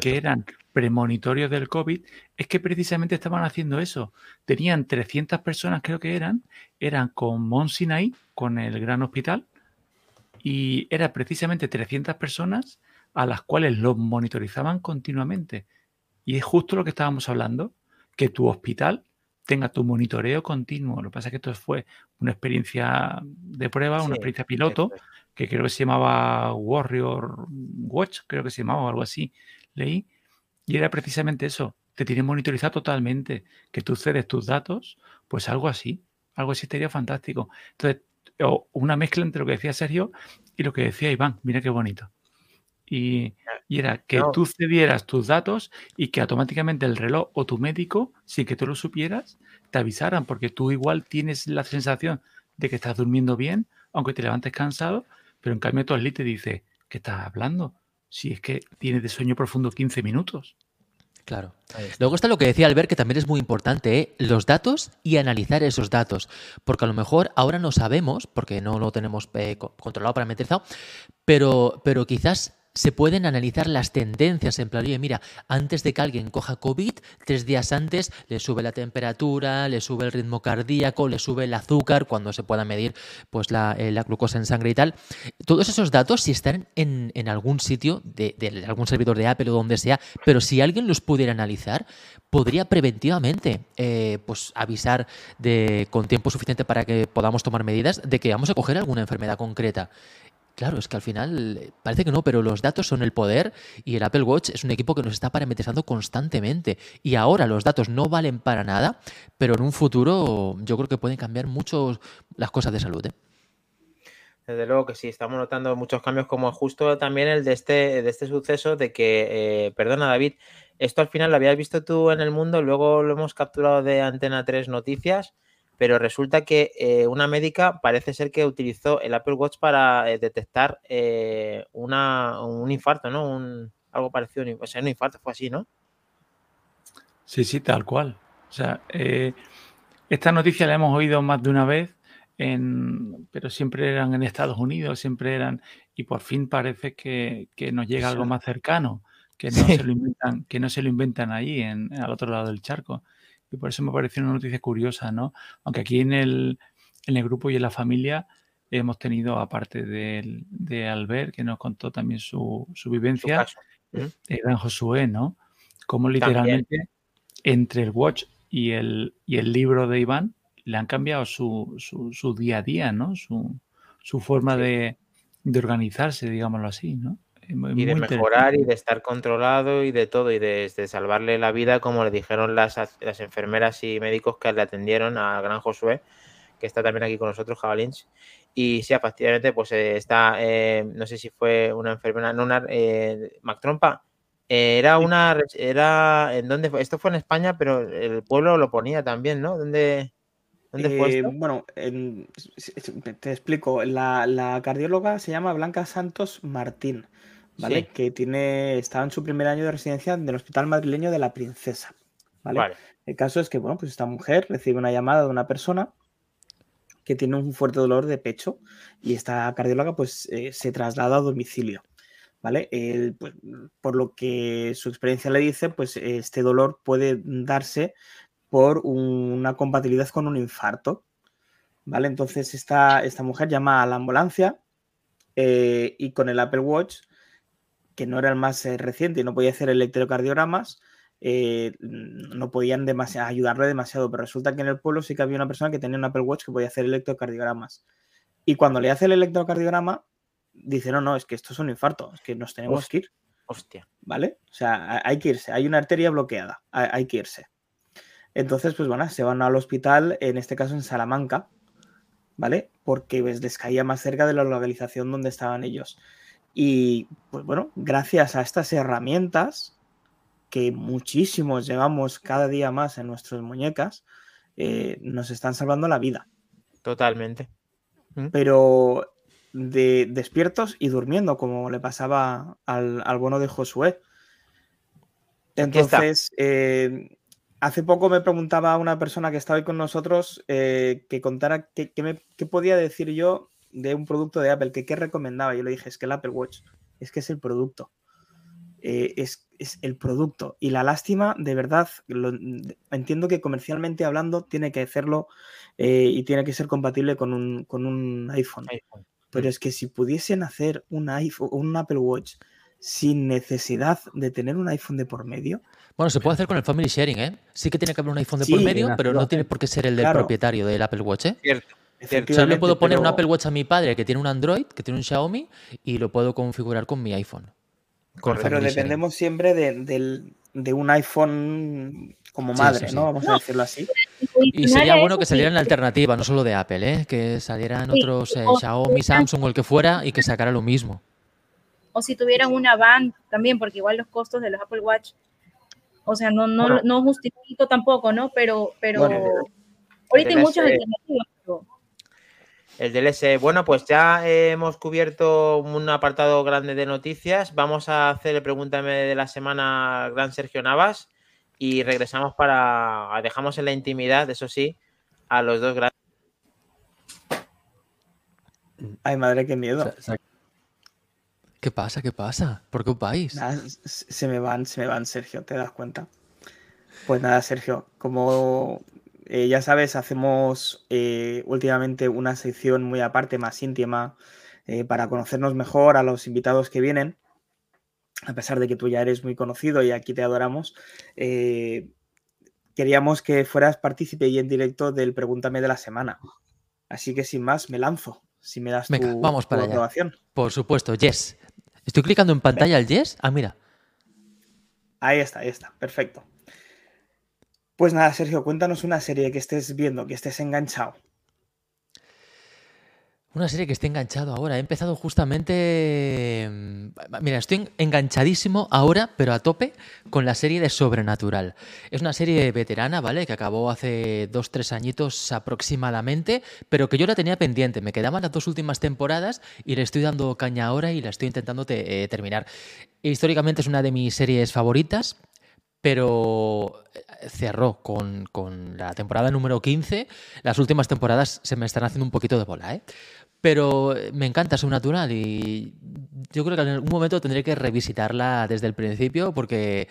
que eran premonitorios del COVID, es que precisamente estaban haciendo eso. Tenían 300 personas, creo que eran, eran con Mount Sinai, con el gran hospital, y era precisamente 300 personas a las cuales los monitorizaban continuamente. Y es justo lo que estábamos hablando, que tu hospital tenga tu monitoreo continuo. Lo que pasa es que esto fue una experiencia de prueba, una experiencia piloto, que creo que se llamaba Warrior Watch, creo que se llamaba o algo así leí, y era precisamente eso, te tiene monitorizado totalmente, que tú cedes tus datos, pues algo así, algo así estaría fantástico. Entonces, o una mezcla entre lo que decía Sergio y lo que decía Iván, mira qué bonito. Y, era que tú cedieras tus datos y que automáticamente el reloj o tu médico, sin que tú lo supieras, te avisaran, porque tú igual tienes la sensación de que estás durmiendo bien, aunque te levantes cansado, pero en cambio tu asli te dice, ¿qué estás hablando? Si es que tiene de sueño profundo 15 minutos. Claro. Luego está lo que decía Albert, que también es muy importante, ¿eh? los datos y analizar esos datos. Porque a lo mejor ahora no sabemos, porque no lo tenemos eh, co- controlado, parametrizado, pero, pero quizás se pueden analizar las tendencias en plan, oye, mira, antes de que alguien coja COVID, tres días antes le sube la temperatura, le sube el ritmo cardíaco, le sube el azúcar, cuando se pueda medir pues la, eh, glucosa en sangre y tal. Todos esos datos, si están en, en algún sitio, de, de algún servidor de Apple o donde sea, pero si alguien los pudiera analizar, podría preventivamente eh, pues avisar de, con tiempo suficiente para que podamos tomar medidas de que vamos a coger alguna enfermedad concreta. Claro, es que al final eh, parece que no, pero los datos son el poder y el Apple Watch es un equipo que nos está parametrizando constantemente. Y ahora los datos no valen para nada, pero en un futuro yo creo que pueden cambiar mucho las cosas de salud. ¿eh? Desde luego que sí, estamos notando muchos cambios, como justo también el de este, de este suceso de que, eh, perdona David, esto al final lo habías visto tú en el mundo, luego lo hemos capturado de Antena 3 Noticias, pero resulta que eh, una médica parece ser que utilizó el Apple Watch para eh, detectar eh, una, un infarto, ¿no? Un, algo parecido, a un in- o sea, un infarto, fue así, ¿no? Sí, sí, tal cual. O sea, esta noticia la hemos oído más de una vez, en, pero siempre eran en Estados Unidos, siempre eran, y por fin parece que, que nos llega algo más cercano, que no Sí. se lo inventan, que no se lo inventan ahí, en, al otro lado del charco. Y por eso me pareció una noticia curiosa, ¿no? Aunque aquí en el, en el grupo y en la familia hemos tenido, aparte del- de, Albert, que nos contó también su, su Su vivencia. Ujú. el gran Josué, ¿no? Como También. literalmente entre el watch y el, y el libro de Iván le han cambiado su, su, su día a día, ¿no? Su, su forma Sí. de, de organizarse, digámoslo así, ¿no? Muy- Y de mejorar y de estar controlado y de todo, y de, de salvarle la vida, como le dijeron las, las enfermeras y médicos que le atendieron al gran Josué, que está también aquí con nosotros, Jabalins. Y sí, efectivamente, pues eh, está, eh, no sé si fue una enfermera, no una, eh, Mac Trompa, era una, era, ¿en dónde fue? Esto fue en España, pero el pueblo lo ponía también, ¿no? ¿Dónde, dónde fue esto? bueno, te explico. La, la cardióloga se llama Blanca Santos Martín, ¿vale? Sí. Que tiene, estaba en su primer año de residencia del Hospital Madrileño de la Princesa, ¿vale? Vale, El caso es que, bueno, pues esta mujer recibe una llamada de una persona que tiene un fuerte dolor de pecho y esta cardióloga pues eh, se traslada a domicilio, ¿vale? El, pues, por lo que su experiencia le dice, pues este dolor puede darse por un- una compatibilidad con un infarto, ¿vale? Entonces esta, esta mujer llama a la ambulancia eh, y con el Apple Watch, que no era el más eh, reciente y no podía hacer electrocardiogramas, eh, no podían demasi- ayudarle demasiado, pero resulta que en el pueblo sí que había una persona que tenía un Apple Watch que podía hacer electrocardiogramas. Y cuando le hace el electrocardiograma, dice, no, no, es que esto es un infarto, es que nos tenemos que ir, hostia. ¿vale? O sea, ha- hay que irse, hay una arteria bloqueada, hay, hay que irse. Entonces, pues bueno, se van al hospital, en este caso en Salamanca, ¿vale? Porque pues, les caía más cerca de la localización donde estaban ellos. Y pues bueno, gracias a estas herramientas que muchísimos llevamos cada día más en nuestras muñecas, eh, nos están salvando la vida. Totalmente. Pero de despiertos y durmiendo, como le pasaba al, al bono de Josué. Entonces, eh, hace poco me preguntaba una persona que estaba ahí con nosotros eh, que contara qué, qué me- qué podía decir yo de un producto de Apple, que qué recomendaba. Yo le dije, es que el Apple Watch, es que es el producto. Eh, es, es el producto. Y la lástima, de verdad, lo- entiendo que comercialmente hablando tiene que hacerlo eh, y tiene que ser compatible con un, con un iPhone. iPhone. Pero es que si pudiesen hacer un iPhone, un Apple Watch sin necesidad de tener un iPhone de por medio, Bueno, se puede hacer con el Family Sharing, ¿eh? Sí que tiene que haber un iPhone de Sí, por medio, pero- no tiene por qué ser el del claro. propietario del Apple Watch, ¿eh? Cierto. O sea, yo le puedo poner un pero- Apple Watch a mi padre que tiene un Android, que tiene un Xiaomi, y lo puedo configurar con mi iPhone. Con pero dependemos siempre de, del- de un iPhone como madre, sí, sí. ¿no? Vamos a decirlo así. Y sería bueno que salieran alternativas, no solo de Apple, ¿eh? Que salieran otros eh, Xiaomi, Samsung o el que fuera y que sacara lo mismo. O si tuvieran una band también, porque igual los costos de los Apple Watch, o sea, no, no, Bueno. no justifico tampoco, ¿no? Pero, pero Bueno, ahorita hay muchas alternativas. pero- El del S. Bueno, pues ya eh, hemos cubierto un apartado grande de noticias. Vamos a hacer el pregúntame de la semana, gran Sergio Navas. y regresamos para. Dejamos en la intimidad, eso sí, a los dos grandes. Ay, madre, qué miedo. ¿Qué pasa? ¿Qué pasa? ¿Por qué vais? Nada, se me van, se me van, Sergio, ¿te das cuenta? Pues nada, Sergio, como eh, ya sabes, hacemos eh, últimamente una sección muy aparte, más íntima, eh, para conocernos mejor a los invitados que vienen. A pesar de que tú ya eres muy conocido y aquí te adoramos, queríamos que fueras partícipe y en directo del Pregúntame de la semana. Así que sin más, me lanzo. Si me das Venga, tu, vamos tu para allá. Por supuesto, yes. Estoy clicando en pantalla el yes. Ah, mira. Ahí está, ahí está, perfecto. Pues nada, Sergio, cuéntanos una serie que estés viendo, que estés enganchado. Una serie que estoy enganchado ahora. He empezado justamente. mm, Mira, estoy en- enganchadísimo ahora, pero a tope, con la serie de Sobrenatural. Es una serie veterana, ¿vale? Que acabó hace dos, tres añitos aproximadamente, pero que yo la tenía pendiente. Me quedaban las dos últimas temporadas y le estoy dando caña ahora y la estoy intentando te- eh, terminar. Históricamente es una de mis series favoritas. Pero cerró con, con la temporada número 15. Las últimas temporadas se me están haciendo un poquito de bola, ¿eh? Pero eh, me encanta Sobrenatural y yo creo que en algún momento tendré que revisitarla desde el principio porque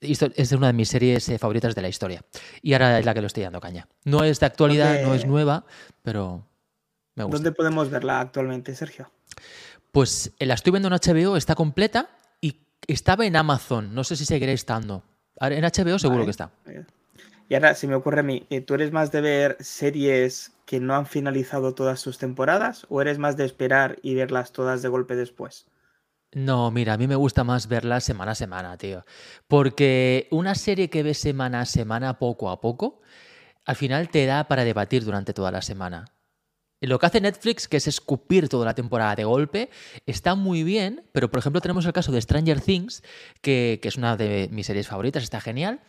es una de mis series eh, favoritas de la historia. Y ahora es la que lo estoy dando caña. No es de actualidad, no es ¿Dónde- nueva, pero me gusta. ¿Dónde podemos verla actualmente, Sergio? Pues eh, la estoy viendo en HBO, está completa y estaba en Amazon. No sé si seguirá estando. En HBO seguro Vale. que está. Y ahora, si me ocurre a mí, eh, ¿tú eres más de ver series que no han finalizado todas sus temporadas o eres más de esperar y verlas todas de golpe después? No, mira, a mí me gusta más verla semana a semana, tío. Porque una serie que ves semana a semana, poco a poco, al final te da para debatir durante toda la semana. Y Lo que hace Netflix, que es escupir toda la temporada de golpe, está muy bien, pero por ejemplo tenemos el caso de Stranger Things, que, que es una de mis series favoritas, está genial,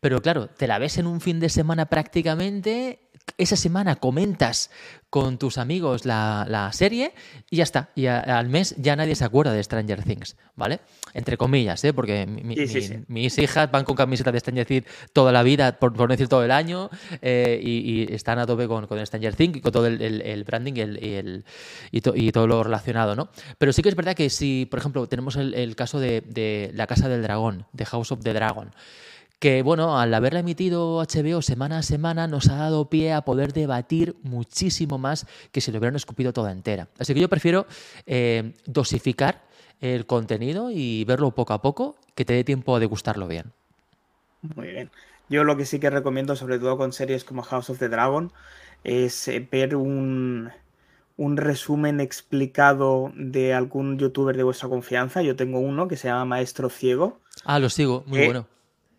pero claro, te la ves en un fin de semana prácticamente, esa semana comentas con tus amigos la, la serie y ya está, y a- al mes ya nadie se acuerda de Stranger Things, ¿vale? Entre comillas, ¿eh? Porque mi- mi- Sí, sí, mi- sí. mis hijas van con camiseta de Stranger Things toda la vida, por, por decir todo el año, eh, y, y están a tope con, con Stranger Things y con todo el, el- el branding y, el, y, y to- y todo lo relacionado, ¿no? Pero sí que es verdad que si, por ejemplo, tenemos el, el caso de, de La Casa del Dragón, de House of the Dragon, que bueno, al haberla emitido HBO semana a semana nos ha dado pie a poder debatir muchísimo más que si lo hubieran escupido toda entera. Así que yo prefiero eh, dosificar el contenido y verlo poco a poco, que te dé tiempo a degustarlo bien. Muy bien. Yo lo que sí que recomiendo, sobre todo con series como House of the Dragon, es eh, ver un, un resumen explicado de algún youtuber de vuestra confianza. Yo tengo uno que se llama Maestro Ciego. Ah, lo sigo, muy Eh, bueno.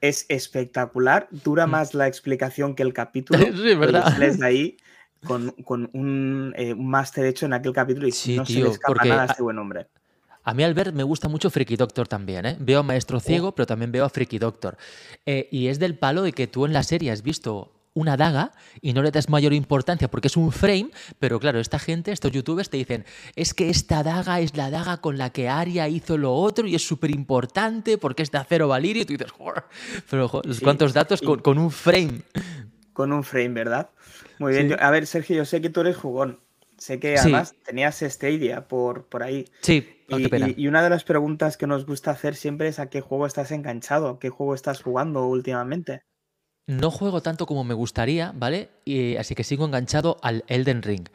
Es espectacular. Dura Mm. más la explicación que el capítulo. (laughs) Sí, ¿verdad? de ahí (laughs) con, con un, eh, un máster hecho en aquel capítulo y Sí, no se tío, le escapa porque nada a este buen hombre. A mí al ver me gusta mucho Freaky Doctor también, ¿eh? Veo a Maestro Ciego, pero también veo a Freaky Doctor. Eh, y es del palo de que tú en la serie has visto una daga y no le das mayor importancia porque es un frame, pero claro, esta gente, estos youtubers te dicen, es que esta daga es la daga con la que Aria hizo lo otro y es súper importante porque es de acero valirio y tú dices, "Joder". pero jo, los Sí, cuantos datos con, con un frame. Con un frame, ¿verdad? Muy bien. Sí. Yo- a ver, Sergio, yo sé que tú eres jugón. Sé que Sí. además tenías Stadia por, por ahí. Sí, Y, pena. y- y una de las preguntas que nos gusta hacer siempre es a qué juego estás enganchado, qué juego estás jugando últimamente. No juego tanto como me gustaría, ¿vale? Y, así que sigo enganchado al Elden Ring.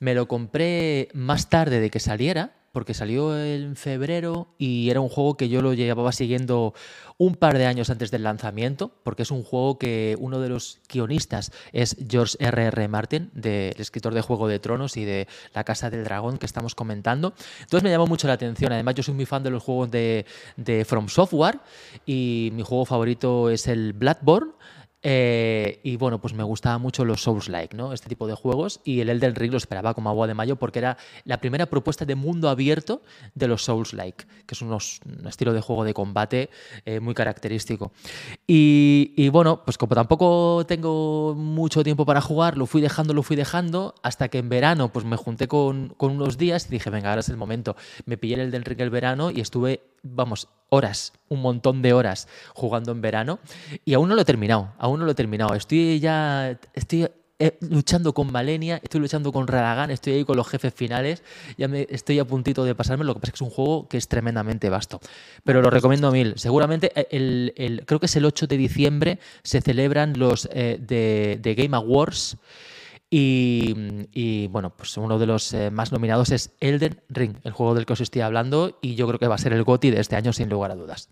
Me lo compré más tarde de que saliera, porque salió en febrero y era un juego que yo lo llevaba siguiendo un par de años antes del lanzamiento, porque es un juego que uno de los guionistas es George R.R. Martin, del escritor de Juego de Tronos y de La Casa del Dragón que estamos comentando. Entonces me llamó mucho la atención. Además, yo soy muy fan de los juegos de, de From Software y mi juego favorito es el Bloodborne. Eh, y bueno, pues me gustaban mucho los Souls-like, ¿no? Este tipo de juegos. Y el Elden Ring lo esperaba como agua de mayo porque era la primera propuesta de mundo abierto de los Souls-like, que es unos- un estilo de juego de combate eh, muy característico. Y, y bueno, pues como tampoco tengo mucho tiempo para jugar, lo fui dejando, lo fui dejando, hasta que en verano pues me junté con, con unos días y dije, venga, ahora es el momento. Me pillé el Elden Ring el verano y estuve vamos, horas, un montón de horas jugando en verano y aún no lo he terminado, aún no lo he terminado. Estoy ya, estoy eh, luchando con Malenia, estoy luchando con Radagan, estoy ahí con los jefes finales, ya me estoy a puntito de pasarme, lo que pasa es que es un juego que es tremendamente vasto, pero lo recomiendo mil. Seguramente eh, el, el- creo que es el 8 de diciembre se celebran los eh, de, de Game Awards y, bueno, pues uno de los eh, más nominados es Elden Ring, el juego del que os estoy hablando y yo creo que va a ser el GOTY de este año sin lugar a dudas.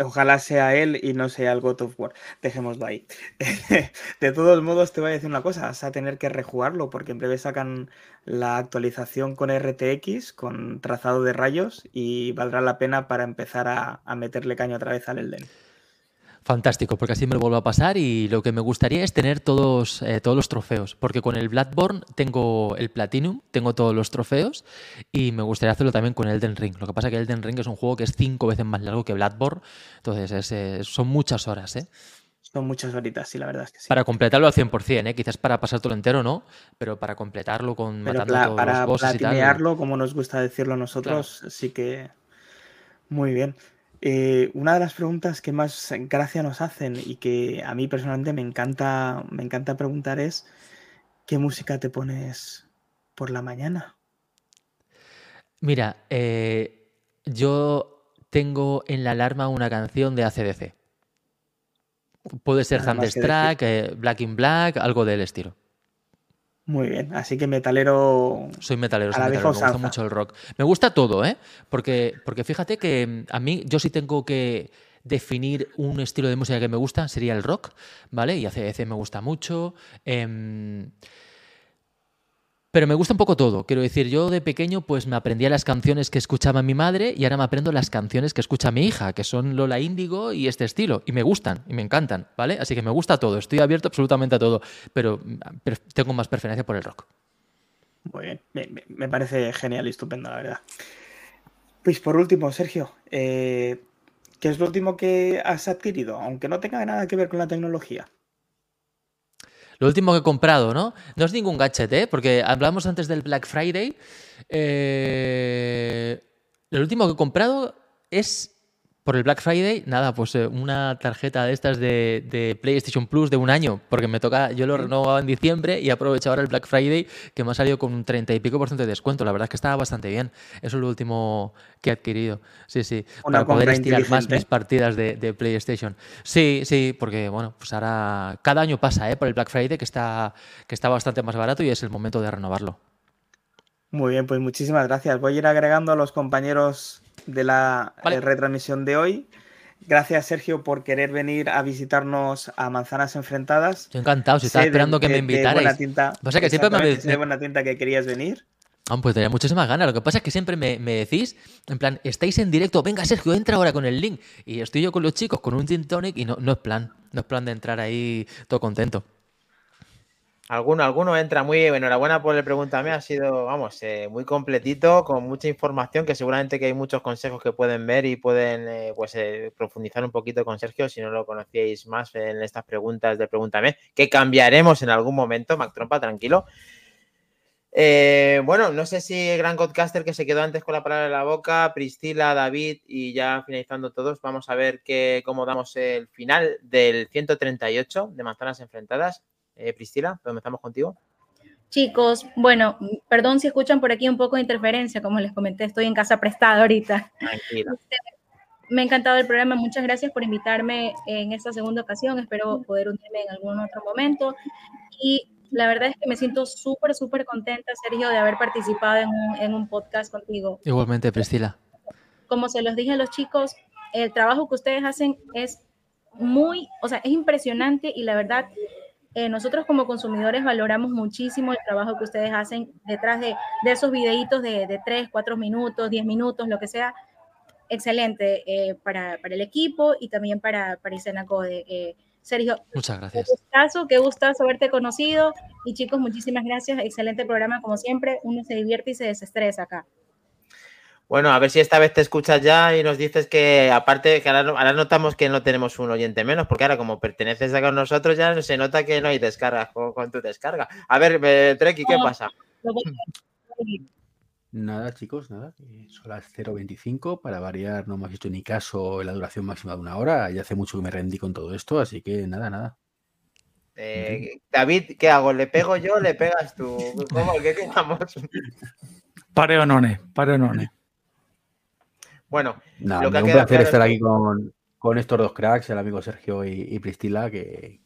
Ojalá sea él y no sea el God of War. Dejémoslo ahí. (laughs) De todos modos, te voy a decir una cosa, vas a tener que rejugarlo porque en breve sacan la actualización con RTX, con trazado de rayos y valdrá la pena para empezar a, a meterle caña otra vez al Elden. Fantástico, porque así me lo vuelvo a pasar y lo que me gustaría es tener todos, eh, todos los trofeos, porque con el Bloodborne tengo el Platinum, tengo todos los trofeos y me gustaría hacerlo también con Elden Ring. Lo que pasa es que Elden Ring es un juego que es cinco veces más largo que Bloodborne, entonces es, eh, son muchas horas, ¿eh? Son muchas horitas, sí, la verdad es que sí. Para completarlo al 100%, ¿eh? quizás para pasártelo entero no, pero para completarlo con Pero matando todos para los bosses y tal. platinearlo, como nos gusta decirlo a nosotros, sí que muy bien. Eh, una de las preguntas que más gracia nos hacen y que a mí personalmente me encanta, me encanta preguntar es ¿qué música te pones por la mañana? Mira, eh, yo tengo en la alarma una canción de ACDC. Puede ser Thunderstruck, eh, Black in Black, algo del estilo. Muy bien, así que metalero Soy metalero, soy metalero, me gusta mucho el rock. Me gusta todo, ¿eh? Porque, porque fíjate que mm, a mí, yo sí tengo que definir un estilo de música que me gusta, sería el rock, ¿vale? Y ACDC me gusta mucho. em, pero me gusta un poco todo. Quiero decir, yo de pequeño pues me aprendía las canciones que escuchaba mi madre y ahora me aprendo las canciones que escucha mi hija, que son Lola Índigo y este estilo. Y me gustan, y me encantan, ¿vale? Así que me gusta todo, estoy abierto absolutamente a todo, pero tengo más preferencia por el rock. Muy bien, me parece genial y estupendo, la verdad. Pues por último, Sergio, eh, ¿qué es lo último que has adquirido? Aunque no tenga nada que ver con la tecnología. Lo último que he comprado, ¿no? No es ningún gadget, ¿eh? Porque hablamos antes del Black Friday. Eh, Lo último que he comprado es por el Black Friday, nada, pues eh, una tarjeta de estas de, de PlayStation Plus de un año, porque me toca, yo lo renovaba en diciembre y aprovecho ahora el Black Friday que me ha salido con un 30 y pico por ciento de descuento. La verdad es que estaba bastante bien. Eso es lo último que he adquirido. Sí, sí. Una para poder estirar más mis partidas de, de PlayStation. Sí, sí, porque bueno, pues ahora cada año pasa, ¿eh? Por el Black Friday que está, que está bastante más barato y es el momento de renovarlo. Muy bien, pues muchísimas gracias. Voy a ir agregando a los compañeros de la Vale. eh, retransmisión de hoy. Gracias, Sergio, por querer venir a visitarnos a Manzanas Enfrentadas. Estoy encantado, si estaba Sé de- esperando que de- me de buena invitarais. tinta, que siempre me- de me- buena tinta que querías venir. Ah, pues tenía muchísimas ganas. Lo que pasa es que siempre me, me decís, en plan, estáis en directo, venga Sergio, entra ahora con el link. Y estoy yo con los chicos con un gin tonic y no, no es plan. No es plan de entrar ahí todo contento. Alguno, alguno entra muy bien. Enhorabuena por el pregúntame. Ha sido, vamos, eh, muy completito, con mucha información, que seguramente que hay muchos consejos que pueden ver y pueden eh, pues eh, profundizar un poquito con Sergio si no lo conocíais más en estas preguntas de Pregúntame, que cambiaremos en algún momento, Mac Trompa, tranquilo. Bueno, no sé si el gran podcaster que se quedó antes con la palabra en la boca, Priscila, David y ya finalizando todos, vamos a ver que, cómo damos el final del 138 de Manzanas Enfrentadas. Eh, Priscila, comenzamos contigo. Chicos, bueno, perdón si escuchan por aquí un poco de interferencia, como les comenté, estoy en casa prestada ahorita. Tranquila. Me ha encantado el programa, muchas gracias por invitarme en esta segunda ocasión, espero poder unirme en algún otro momento. Y la verdad es que me siento súper, súper contenta, Sergio, de haber participado en un, en un podcast contigo. Igualmente, Priscila. Como se los dije a los chicos, el trabajo que ustedes hacen es muy, o sea, es impresionante y la verdad, eh, nosotros como consumidores valoramos muchísimo el trabajo que ustedes hacen detrás de, de esos videitos de, de 3, 4 minutos, 10 minutos, lo que sea. Excelente eh, para, para, el equipo y también para, para Isenacode. Eh, Sergio, muchas gracias. Qué gustazo, qué gustazo haberte conocido. Y chicos, muchísimas gracias. Excelente programa, como siempre. Uno se divierte y se desestresa acá. Bueno, a ver si esta vez te escuchas ya y nos dices que, aparte, que ahora, ahora notamos que no tenemos un oyente menos, porque ahora, como perteneces con nosotros, ya se nota que no hay descargas con, con tu descarga. A ver, eh, Treki, ¿qué pasa? A- Nada, chicos, nada. eh, Son las 0.25. Para variar, no me has hecho ni caso en la duración máxima de una hora. Ya hace mucho que me rendí con todo esto, así que nada, nada. Eh, David, ¿qué hago? ¿Le pego yo o le pegas tú? ¿Cómo? ¿Qué quedamos? Pare onones, pare onones. Bueno, Nada, Lo que ha un placer claro estar es aquí con, con estos dos cracks, el amigo Sergio y, y Pristila, que,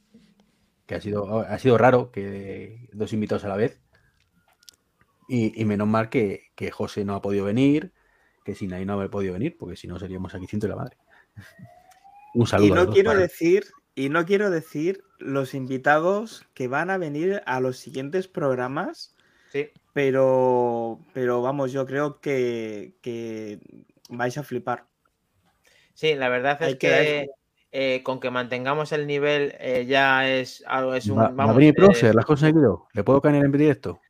que ha, sido, ha sido raro que dos invitados a la vez. Y, y menos mal que, que José no ha podido venir, que sin ahí no haber podido venir, porque si no seríamos aquí ciento y la madre. (laughs) Un saludo. Y a los no quiero decir, y no quiero decir los invitados que van a venir a los siguientes programas, sí. pero, pero vamos, yo creo que, que vais a flipar. Sí, la verdad es Hay que que eh, con que mantengamos el nivel eh, ya es algo, es un. Va, va a vamos, eh, ¿lo has conseguido? ¿Le puedo caer en directo?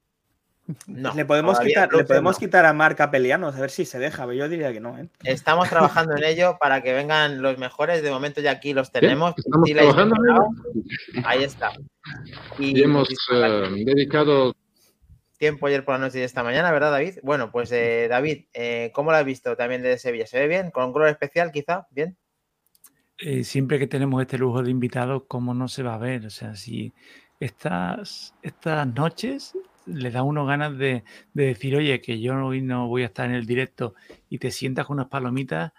no, le podemos, quitar, le podemos no. quitar a Marc Capelianos, a ver si se deja, pero yo diría que no. ¿eh? Estamos trabajando en ello para que vengan los mejores. De momento ya aquí los tenemos. Estamos trabajando en Sergio, Ahí está. Y, Y hemos eh, dedicado tiempo ayer por la noche y esta mañana, ¿verdad, David? Bueno, pues eh, David, eh, ¿cómo lo has visto también de Sevilla? ¿Se ve bien? ¿Con un color especial quizá? ¿Bien? Eh, siempre que tenemos este lujo de invitados, ¿cómo no se va a ver? O sea, si estas, estas noches le da uno ganas de, de decir, oye, que yo hoy no voy a estar en el directo y te sientas con unas palomitas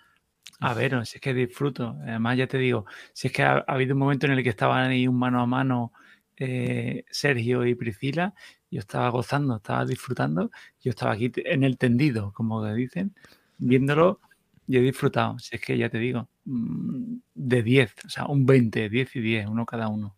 a ver, si es que disfruto. Además, ya te digo, si es que ha, ha habido un momento en el que estaban ahí un mano a mano eh, Sergio y Priscila, yo estaba gozando, estaba disfrutando, yo estaba aquí en el tendido, como dicen, viéndolo y he disfrutado. Si es que ya te digo, mm, de 10, o sea, un 20, 10 y 10, uno cada uno.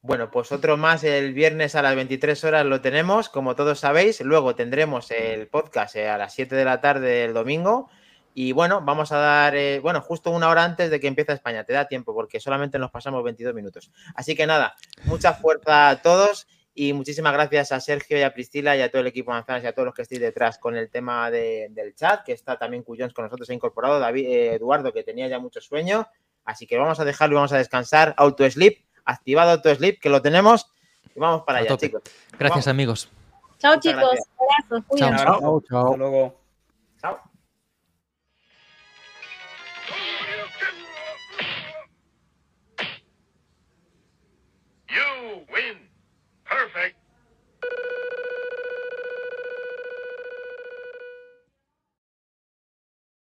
Bueno, pues otro más el viernes a las 23 horas lo tenemos, como todos sabéis. Luego tendremos el podcast eh, a las 7 de la tarde del domingo. Y bueno, vamos a dar, eh, bueno, justo una hora antes de que empiece España. Te da tiempo porque solamente nos pasamos 22 minutos. Así que nada, mucha fuerza a todos y muchísimas gracias a Sergio y a Priscila y a todo el equipo Manzanas y a todos los que estéis detrás con el tema de- del chat, que está también Cuyons con nosotros, se ha incorporado David, eh, Eduardo, que tenía ya mucho sueño. Así que vamos a dejarlo y vamos a descansar. Auto Sleep, activado Auto Sleep, que lo tenemos. Y vamos para A allá, tope. chicos. Gracias, Vamos. amigos. Chao, Muchas chicos. gracias. Abrazos. Cuídense. Chao, chao. Hasta luego.